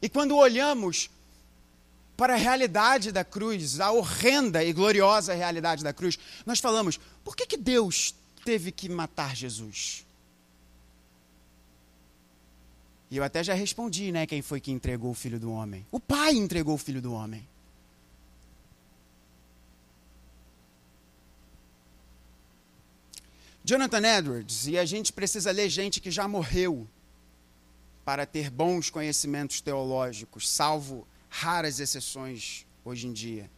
e quando olhamos para a realidade da cruz, a horrenda e gloriosa realidade da cruz, nós falamos: por que, que Deus teve que matar Jesus? E eu até já respondi, né? Quem foi que entregou o filho do homem? O Pai entregou o filho do homem. Jonathan Edwards, e a gente precisa ler gente que já morreu para ter bons conhecimentos teológicos, salvo raras exceções hoje em dia.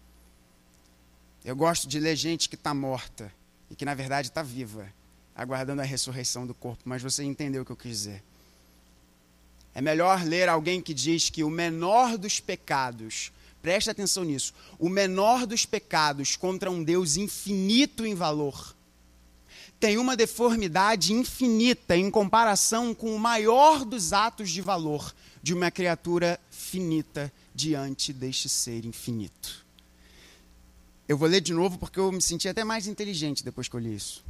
Eu gosto de ler gente que está morta e que na verdade está viva, aguardando a ressurreição do corpo, mas você entendeu o que eu quis dizer. É melhor ler alguém que diz que o menor dos pecados, preste atenção nisso, o menor dos pecados contra um Deus infinito em valor tem uma deformidade infinita em comparação com o maior dos atos de valor de uma criatura finita diante deste ser infinito. Eu vou ler de novo porque eu me senti até mais inteligente depois que eu li isso.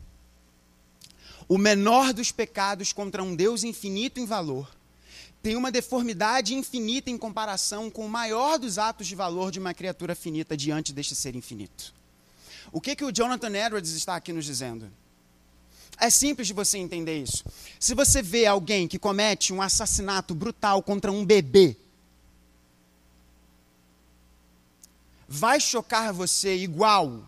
O menor dos pecados contra um Deus infinito em valor tem uma deformidade infinita em comparação com o maior dos atos de valor de uma criatura finita diante deste ser infinito. O que, que o Jonathan Edwards está aqui nos dizendo? É simples de você entender isso. Se você vê alguém que comete um assassinato brutal contra um bebê, vai chocar você igual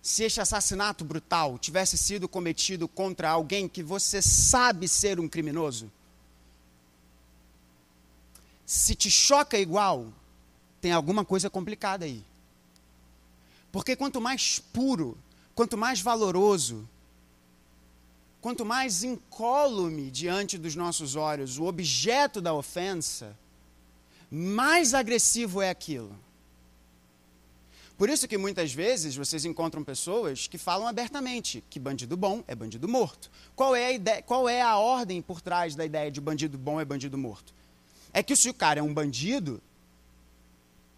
se este assassinato brutal tivesse sido cometido contra alguém que você sabe ser um criminoso? Se te choca igual, tem alguma coisa complicada aí. Porque quanto mais puro, quanto mais valoroso, quanto mais incólume diante dos nossos olhos o objeto da ofensa, mais agressivo é aquilo. Por isso que muitas vezes vocês encontram pessoas que falam abertamente que bandido bom é bandido morto. Qual é a, ideia, qual é a ordem por trás da ideia de bandido bom é bandido morto? É que se o cara é um bandido,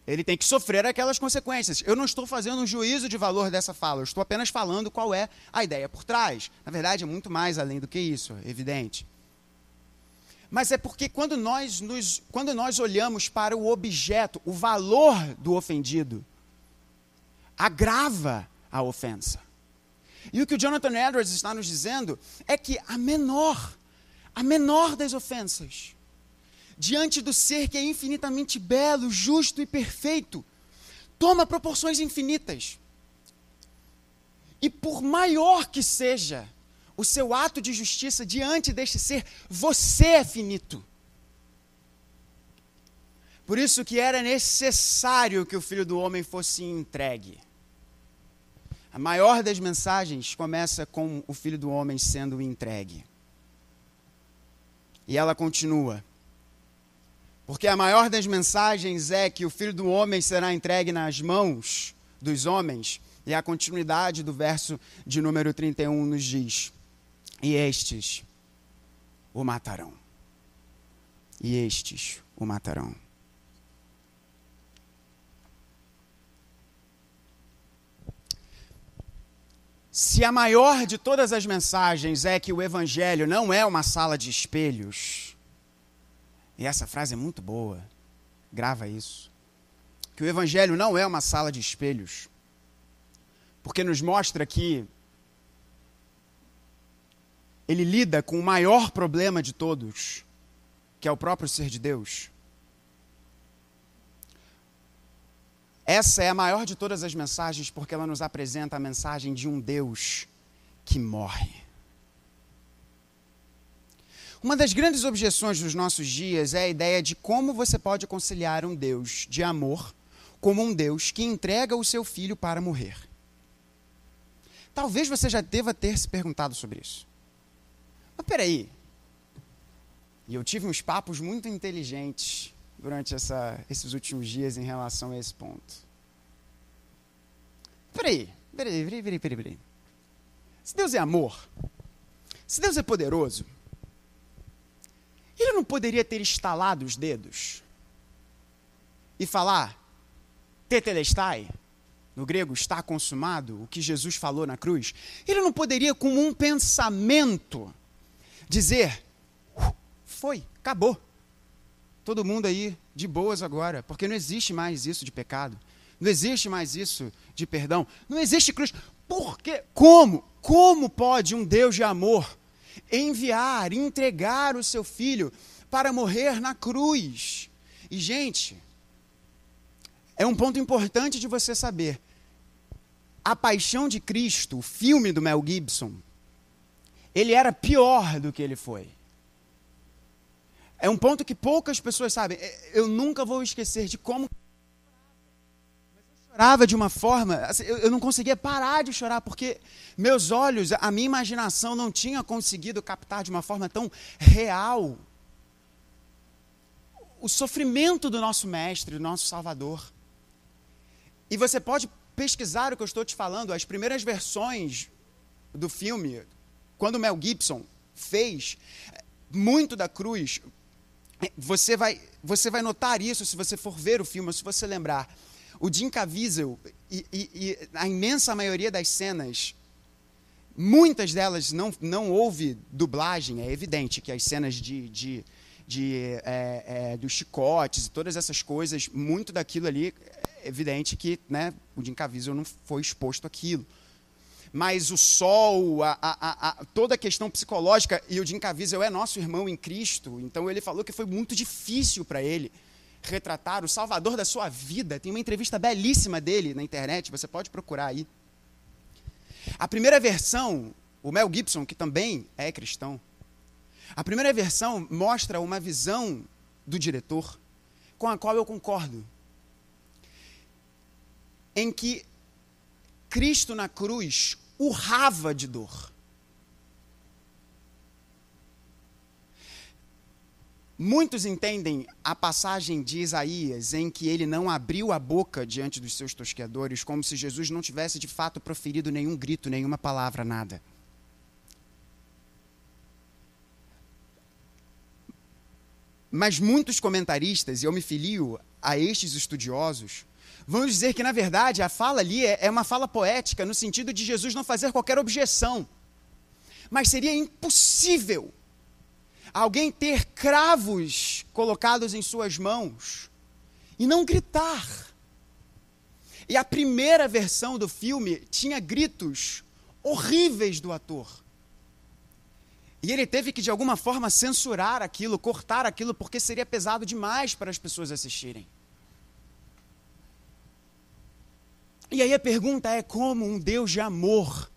ele tem que sofrer aquelas consequências. Eu não estou fazendo um juízo de valor dessa fala, eu estou apenas falando qual é a ideia por trás. Na verdade, é muito mais além do que isso, é evidente. Mas é porque quando nós, nos, quando nós olhamos para o objeto, o valor do ofendido, agrava a ofensa. E o que o Jonathan Edwards está nos dizendo é que a menor, a menor das ofensas, diante do ser que é infinitamente belo, justo e perfeito, toma proporções infinitas. E por maior que seja o seu ato de justiça diante deste ser, você é finito. Por isso que era necessário que o filho do homem fosse entregue. A maior das mensagens começa com o filho do homem sendo entregue. E ela continua: porque a maior das mensagens é que o filho do homem será entregue nas mãos dos homens. E a continuidade do verso de número 31 nos diz: E estes o matarão. E estes o matarão. Se a maior de todas as mensagens é que o Evangelho não é uma sala de espelhos, e essa frase é muito boa. Grava isso. Que o Evangelho não é uma sala de espelhos. Porque nos mostra que ele lida com o maior problema de todos, que é o próprio ser de Deus. Essa é a maior de todas as mensagens, porque ela nos apresenta a mensagem de um Deus que morre. Uma das grandes objeções dos nossos dias é a ideia de como você pode conciliar um Deus de amor como um Deus que entrega o seu filho para morrer. Talvez você já deva ter se perguntado sobre isso. Mas peraí. E eu tive uns papos muito inteligentes durante essa, esses últimos dias em relação a esse ponto. Peraí, peraí, peraí, peraí, peraí, peraí. Se Deus é amor, se Deus é poderoso, ele não poderia ter estalado os dedos e falar, tetelestai, no grego está consumado, o que Jesus falou na cruz? Ele não poderia, com um pensamento, dizer, foi, acabou. Todo mundo aí de boas agora, porque não existe mais isso de pecado. Não existe mais isso de perdão. Não existe cruz. Por quê? Como? Como pode um Deus de amor enviar, entregar o seu filho para morrer na cruz? E, gente, é um ponto importante de você saber. A Paixão de Cristo, o filme do Mel Gibson, ele era pior do que ele foi. É um ponto que poucas pessoas sabem. Eu nunca vou esquecer de como chorava de uma forma, assim, eu, eu não conseguia parar de chorar, porque meus olhos, a minha imaginação não tinha conseguido captar de uma forma tão real o sofrimento do nosso Mestre, do nosso Salvador. E você pode pesquisar o que eu estou te falando, as primeiras versões do filme, quando Mel Gibson fez muito da cruz, você vai, você vai notar isso se você for ver o filme, se você lembrar o Jim Caviezel e, e, e, a imensa maioria das cenas, muitas delas não, não houve dublagem, é evidente que as cenas de, de, de é, é, dos chicotes e todas essas coisas, muito daquilo ali, é evidente que né, o Jim Caviezel não foi exposto àquilo. Mas o sol, a, a, a, toda a questão psicológica, e o Jim Caviezel é nosso irmão em Cristo, então ele falou que foi muito difícil para ele retratar o salvador da sua vida. Tem uma entrevista belíssima dele na internet, você pode procurar aí. A primeira versão, o Mel Gibson, que também é cristão, a primeira versão mostra uma visão do diretor com a qual eu concordo. Em que Cristo na cruz urrava de dor. Muitos entendem a passagem de Isaías em que ele não abriu a boca diante dos seus tosqueadores, como se Jesus não tivesse de fato proferido nenhum grito, nenhuma palavra, nada. Mas muitos comentaristas, e eu me filio a estes estudiosos, vão dizer que, na verdade, a fala ali é, é uma fala poética, no sentido de Jesus não fazer qualquer objeção. Mas seria impossível alguém ter cravos colocados em suas mãos e não gritar. E a primeira versão do filme tinha gritos horríveis do ator. E ele teve que, de alguma forma, censurar aquilo, cortar aquilo, porque seria pesado demais para as pessoas assistirem. E aí a pergunta é: como um Deus de amor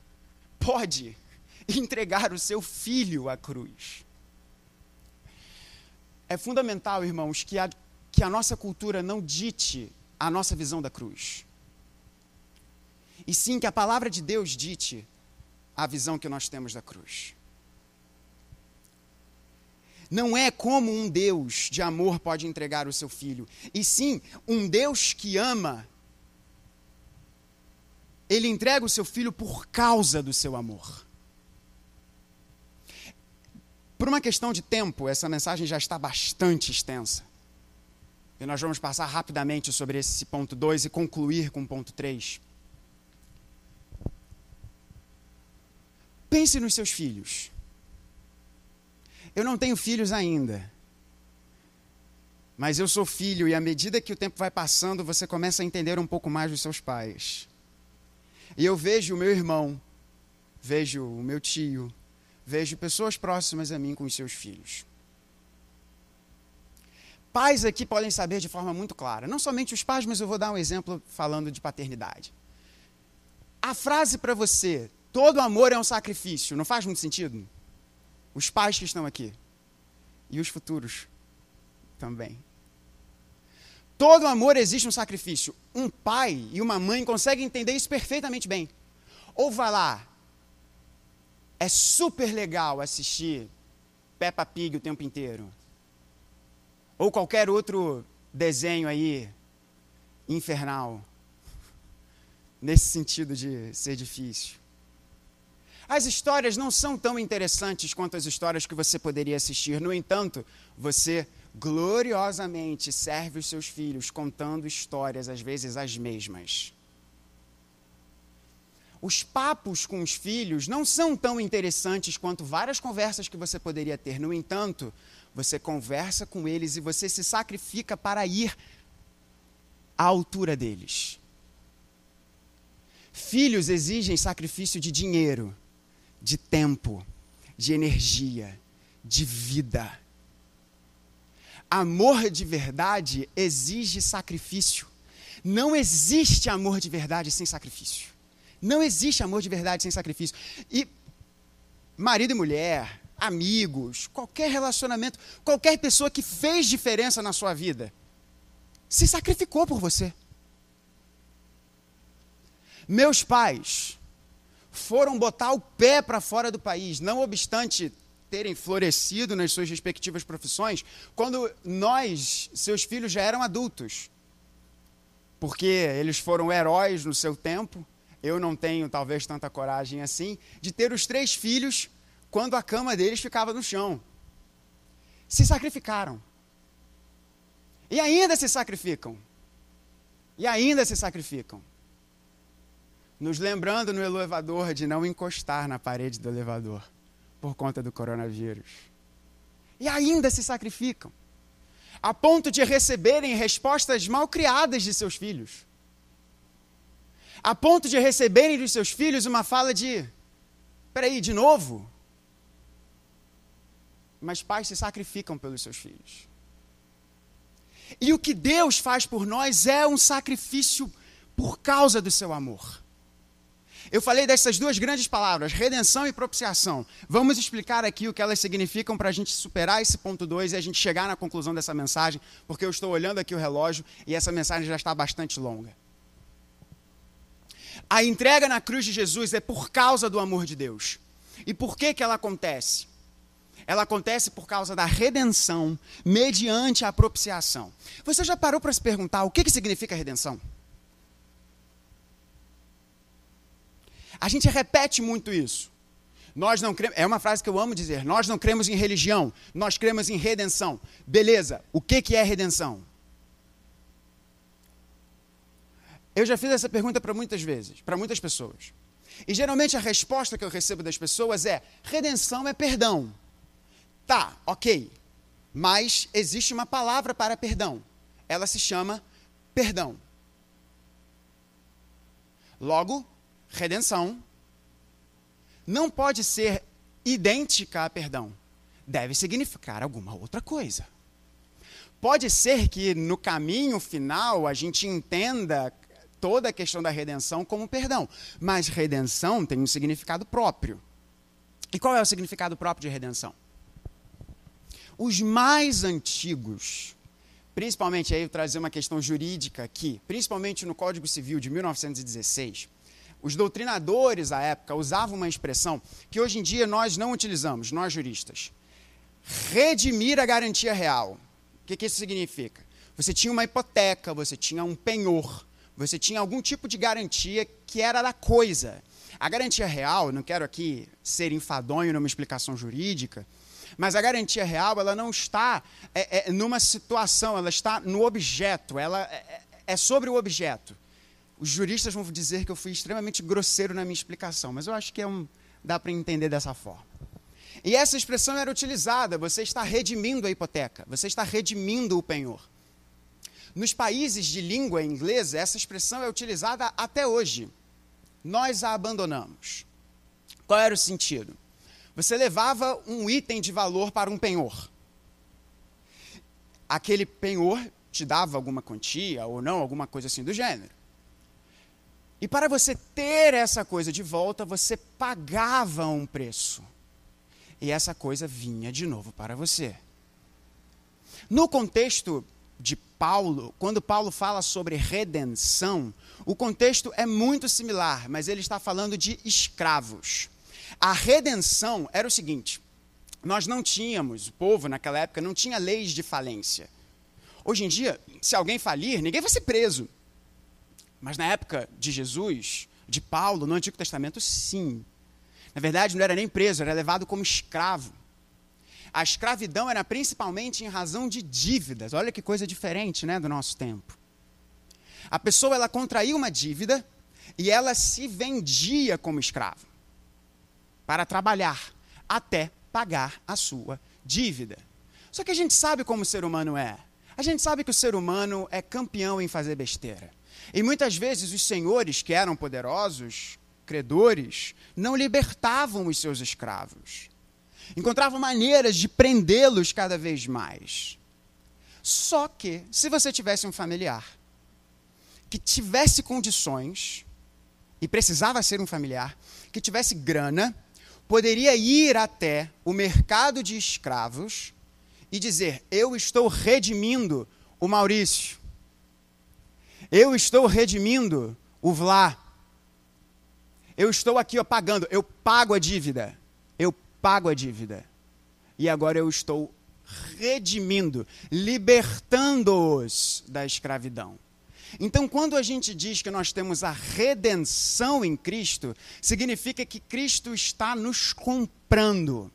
pode entregar o seu filho à cruz? é fundamental, irmãos, que a, que a nossa cultura não dite a nossa visão da cruz. E sim que a palavra de Deus dite a visão que nós temos da cruz. Não é como um Deus de amor pode entregar o seu filho, e sim um Deus que ama. Ele entrega o seu filho por causa do seu amor. Por uma questão de tempo, essa mensagem já está bastante extensa. E nós vamos passar rapidamente sobre esse ponto 2 e concluir com o ponto 3. Pense nos seus filhos. Eu não tenho filhos ainda. Mas eu sou filho e à medida que o tempo vai passando, você começa a entender um pouco mais dos seus pais. E eu vejo o meu irmão, vejo o meu tio, vejo pessoas próximas a mim com os seus filhos. Pais aqui podem saber de forma muito clara, não somente os pais, mas eu vou dar um exemplo falando de paternidade. A frase para você, todo amor é um sacrifício, não faz muito sentido? Os pais que estão aqui. e os futuros também. Todo amor existe um sacrifício. Um pai e uma mãe conseguem entender isso perfeitamente bem. Ou vai lá, é super legal assistir Peppa Pig o tempo inteiro. Ou qualquer outro desenho aí infernal. Nesse sentido de ser difícil. As histórias não são tão interessantes quanto as histórias que você poderia assistir. No entanto, você gloriosamente serve os seus filhos contando histórias, às vezes as mesmas. Os papos com os filhos não são tão interessantes quanto várias conversas que você poderia ter. No entanto, você conversa com eles e você se sacrifica para ir à altura deles. Filhos exigem sacrifício de dinheiro, de tempo, de energia, de vida. Amor de verdade exige sacrifício. Não existe amor de verdade sem sacrifício. Não existe amor de verdade sem sacrifício. E marido e mulher, amigos, qualquer relacionamento, qualquer pessoa que fez diferença na sua vida, se sacrificou por você. Meus pais foram botar o pé para fora do país, não obstante terem florescido nas suas respectivas profissões, quando nós, seus filhos, já eram adultos. Porque eles foram heróis no seu tempo, eu não tenho talvez tanta coragem assim, de ter os três filhos quando a cama deles ficava no chão. Se sacrificaram. E ainda se sacrificam. E ainda se sacrificam nos lembrando no elevador de não encostar na parede do elevador por conta do coronavírus. E ainda se sacrificam, a ponto de receberem respostas mal criadas de seus filhos. A ponto de receberem dos seus filhos uma fala de: peraí, de novo? Mas pais se sacrificam pelos seus filhos. E o que Deus faz por nós é um sacrifício por causa do seu amor. Eu falei dessas duas grandes palavras, redenção e propiciação. Vamos explicar aqui o que elas significam para a gente superar esse ponto 2 e a gente chegar na conclusão dessa mensagem, porque eu estou olhando aqui o relógio e essa mensagem já está bastante longa. A entrega na cruz de Jesus é por causa do amor de Deus. E por que, que ela acontece? Ela acontece por causa da redenção mediante a propiciação. Você já parou para se perguntar o que, que significa redenção? A gente repete muito isso. Nós não cremos, é uma frase que eu amo dizer. Nós não cremos em religião, nós cremos em redenção. Beleza, o que, que é redenção? Eu já fiz essa pergunta para muitas vezes, para muitas pessoas. E geralmente a resposta que eu recebo das pessoas é: redenção é perdão. Tá, ok. Mas existe uma palavra para perdão. Ela se chama perdão. Logo, redenção não pode ser idêntica a perdão. Deve significar alguma outra coisa. Pode ser que no caminho final a gente entenda toda a questão da redenção como perdão, mas redenção tem um significado próprio. E qual é o significado próprio de redenção? Os mais antigos, principalmente aí eu trazer uma questão jurídica aqui, principalmente no Código Civil de 1916, os doutrinadores à época usavam uma expressão que hoje em dia nós não utilizamos, nós juristas. Redimir a garantia real. O que, que isso significa? Você tinha uma hipoteca, você tinha um penhor, você tinha algum tipo de garantia que era da coisa. A garantia real, não quero aqui ser enfadonho numa explicação jurídica, mas a garantia real ela não está é, é, numa situação, ela está no objeto, ela é, é, é sobre o objeto. Os juristas vão dizer que eu fui extremamente grosseiro na minha explicação, mas eu acho que é um, dá para entender dessa forma. E essa expressão era utilizada, você está redimindo a hipoteca, você está redimindo o penhor. Nos países de língua inglesa, essa expressão é utilizada até hoje. Nós a abandonamos. Qual era o sentido? Você levava um item de valor para um penhor. Aquele penhor te dava alguma quantia ou não, alguma coisa assim do gênero. E para você ter essa coisa de volta, você pagava um preço. E essa coisa vinha de novo para você. No contexto de Paulo, quando Paulo fala sobre redenção, o contexto é muito similar, mas ele está falando de escravos. A redenção era o seguinte: nós não tínhamos, o povo naquela época não tinha leis de falência. Hoje em dia, se alguém falir, ninguém vai ser preso. Mas na época de Jesus, de Paulo, no Antigo Testamento, sim. Na verdade, não era nem preso, era levado como escravo. A escravidão era principalmente em razão de dívidas. Olha que coisa diferente, né, do nosso tempo. A pessoa ela contraía uma dívida e ela se vendia como escravo para trabalhar até pagar a sua dívida. Só que a gente sabe como o ser humano é. A gente sabe que o ser humano é campeão em fazer besteira. E muitas vezes os senhores que eram poderosos, credores, não libertavam os seus escravos. Encontravam maneiras de prendê-los cada vez mais. Só que, se você tivesse um familiar que tivesse condições, e precisava ser um familiar, que tivesse grana, poderia ir até o mercado de escravos e dizer: Eu estou redimindo o Maurício. Eu estou redimindo o Vlá. Eu estou aqui ó, pagando, eu pago a dívida. Eu pago a dívida. E agora eu estou redimindo, libertando-os da escravidão. Então, quando a gente diz que nós temos a redenção em Cristo, significa que Cristo está nos comprando.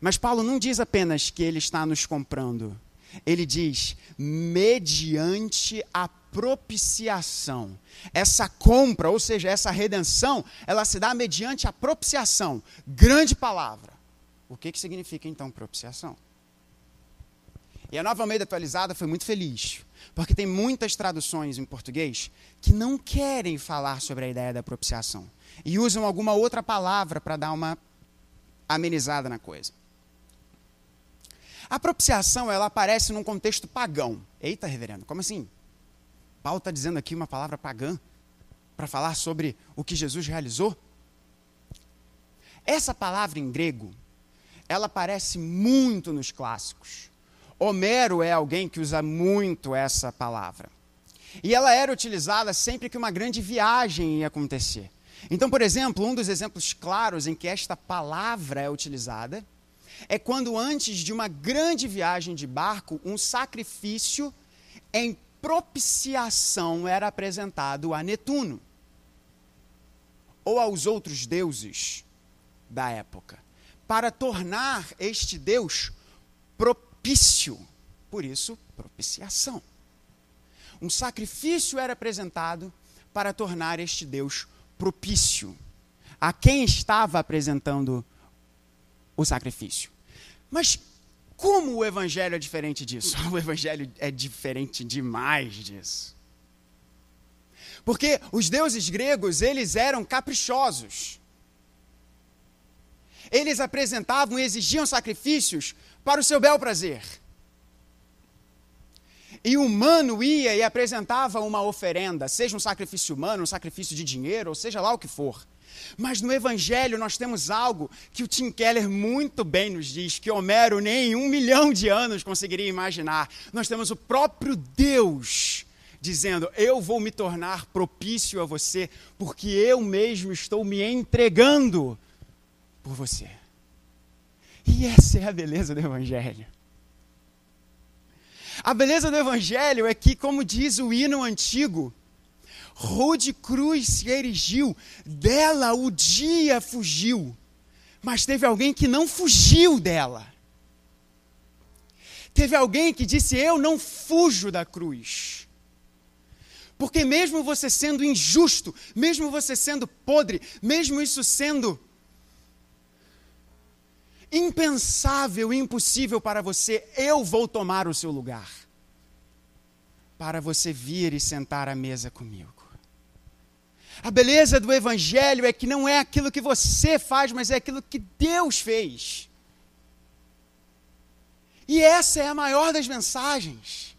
Mas Paulo não diz apenas que ele está nos comprando. Ele diz, mediante a propiciação. Essa compra, ou seja, essa redenção, ela se dá mediante a propiciação. Grande palavra. O que, que significa então propiciação? E a nova Almeida atualizada foi muito feliz, porque tem muitas traduções em português que não querem falar sobre a ideia da propiciação e usam alguma outra palavra para dar uma amenizada na coisa. A propiciação, ela aparece num contexto pagão. Eita, reverendo, como assim? Paulo está dizendo aqui uma palavra pagã para falar sobre o que Jesus realizou? Essa palavra em grego, ela aparece muito nos clássicos. Homero é alguém que usa muito essa palavra. E ela era utilizada sempre que uma grande viagem ia acontecer. Então, por exemplo, um dos exemplos claros em que esta palavra é utilizada é quando, antes de uma grande viagem de barco, um sacrifício em propiciação era apresentado a Netuno ou aos outros deuses da época, para tornar este Deus propício. Por isso, propiciação. Um sacrifício era apresentado para tornar este Deus propício. A quem estava apresentando o sacrifício? Mas como o evangelho é diferente disso? O evangelho é diferente demais disso. Porque os deuses gregos, eles eram caprichosos. Eles apresentavam e exigiam sacrifícios para o seu bel prazer. E o humano ia e apresentava uma oferenda, seja um sacrifício humano, um sacrifício de dinheiro, ou seja lá o que for. Mas no Evangelho nós temos algo que o Tim Keller muito bem nos diz, que Homero nem em um milhão de anos conseguiria imaginar. Nós temos o próprio Deus dizendo: Eu vou me tornar propício a você, porque eu mesmo estou me entregando por você. E essa é a beleza do Evangelho. A beleza do Evangelho é que, como diz o hino antigo, Rude cruz se erigiu, dela o dia fugiu. Mas teve alguém que não fugiu dela. Teve alguém que disse: Eu não fujo da cruz. Porque, mesmo você sendo injusto, mesmo você sendo podre, mesmo isso sendo impensável e impossível para você, eu vou tomar o seu lugar. Para você vir e sentar à mesa comigo. A beleza do Evangelho é que não é aquilo que você faz, mas é aquilo que Deus fez. E essa é a maior das mensagens.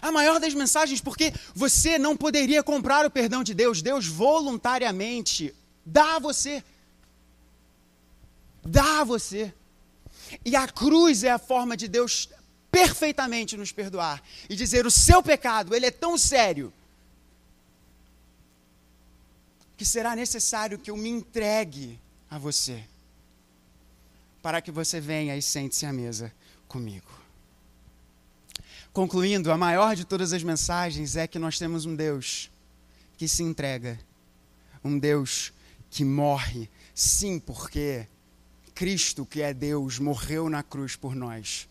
A maior das mensagens, porque você não poderia comprar o perdão de Deus. Deus voluntariamente dá a você. Dá a você. E a cruz é a forma de Deus perfeitamente nos perdoar e dizer: o seu pecado, ele é tão sério que será necessário que eu me entregue a você, para que você venha e sente-se à mesa comigo. Concluindo, a maior de todas as mensagens é que nós temos um Deus que se entrega, um Deus que morre, sim, porque Cristo, que é Deus, morreu na cruz por nós.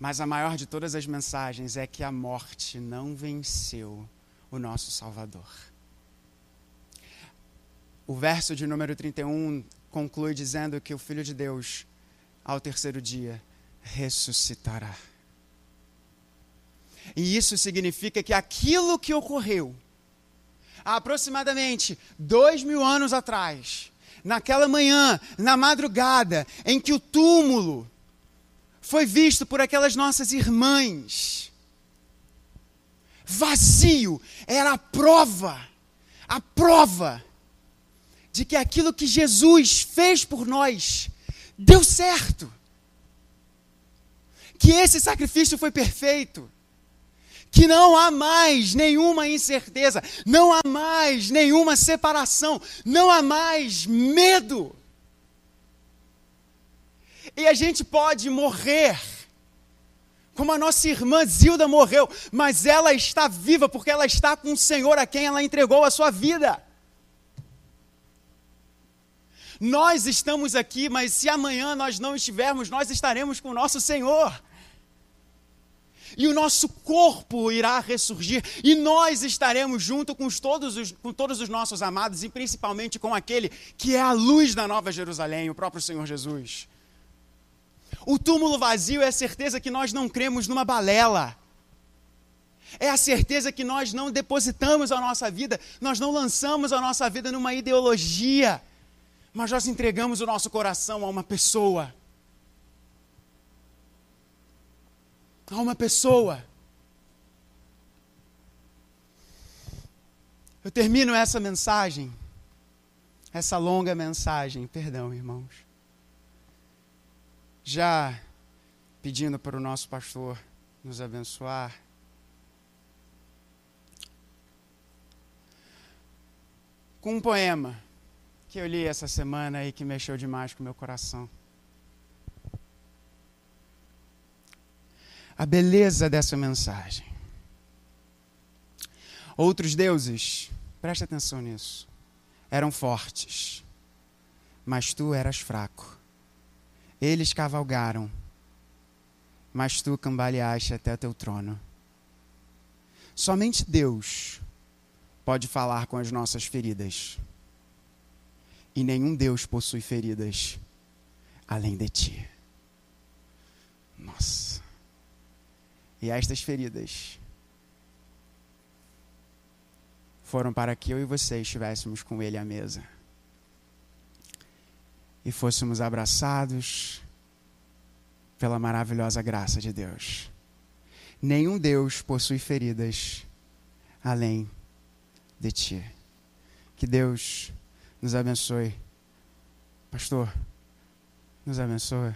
Mas a maior de todas as mensagens é que a morte não venceu o nosso Salvador. O verso de número 31 conclui dizendo que o Filho de Deus, ao terceiro dia, ressuscitará. E isso significa que aquilo que ocorreu há aproximadamente dois mil anos atrás, naquela manhã, na madrugada, em que o túmulo foi visto por aquelas nossas irmãs, vazio, era a prova, a prova de que aquilo que Jesus fez por nós deu certo. Que esse sacrifício foi perfeito. Que não há mais nenhuma incerteza, não há mais nenhuma separação, não há mais medo. E a gente pode morrer, como a nossa irmã Zilda morreu, mas ela está viva porque ela está com o Senhor a quem ela entregou a sua vida. Nós estamos aqui, mas se amanhã nós não estivermos, nós estaremos com o nosso Senhor. E o nosso corpo irá ressurgir, e nós estaremos junto com todos, os, com todos os nossos amados, e principalmente com aquele que é a luz da Nova Jerusalém, o próprio Senhor Jesus. O túmulo vazio é a certeza que nós não cremos numa balela. É a certeza que nós não depositamos a nossa vida, nós não lançamos a nossa vida numa ideologia mas nós entregamos o nosso coração a uma pessoa. A uma pessoa. Eu termino essa mensagem, essa longa mensagem, perdão, irmãos, já pedindo para o nosso pastor nos abençoar. Com um poema que eu li essa semana e que mexeu demais com meu coração. A beleza dessa mensagem. Outros deuses, preste atenção nisso, eram fortes, mas tu eras fraco. Eles cavalgaram, mas tu cambaleaste até teu trono. Somente Deus pode falar com as nossas feridas e nenhum Deus possui feridas além de ti. Nossa. E estas feridas foram para que eu e você estivéssemos com Ele à mesa e fôssemos abraçados pela maravilhosa graça de Deus. Nenhum Deus possui feridas além de ti. Que Deus nos abençoe. Pastor, nos abençoe.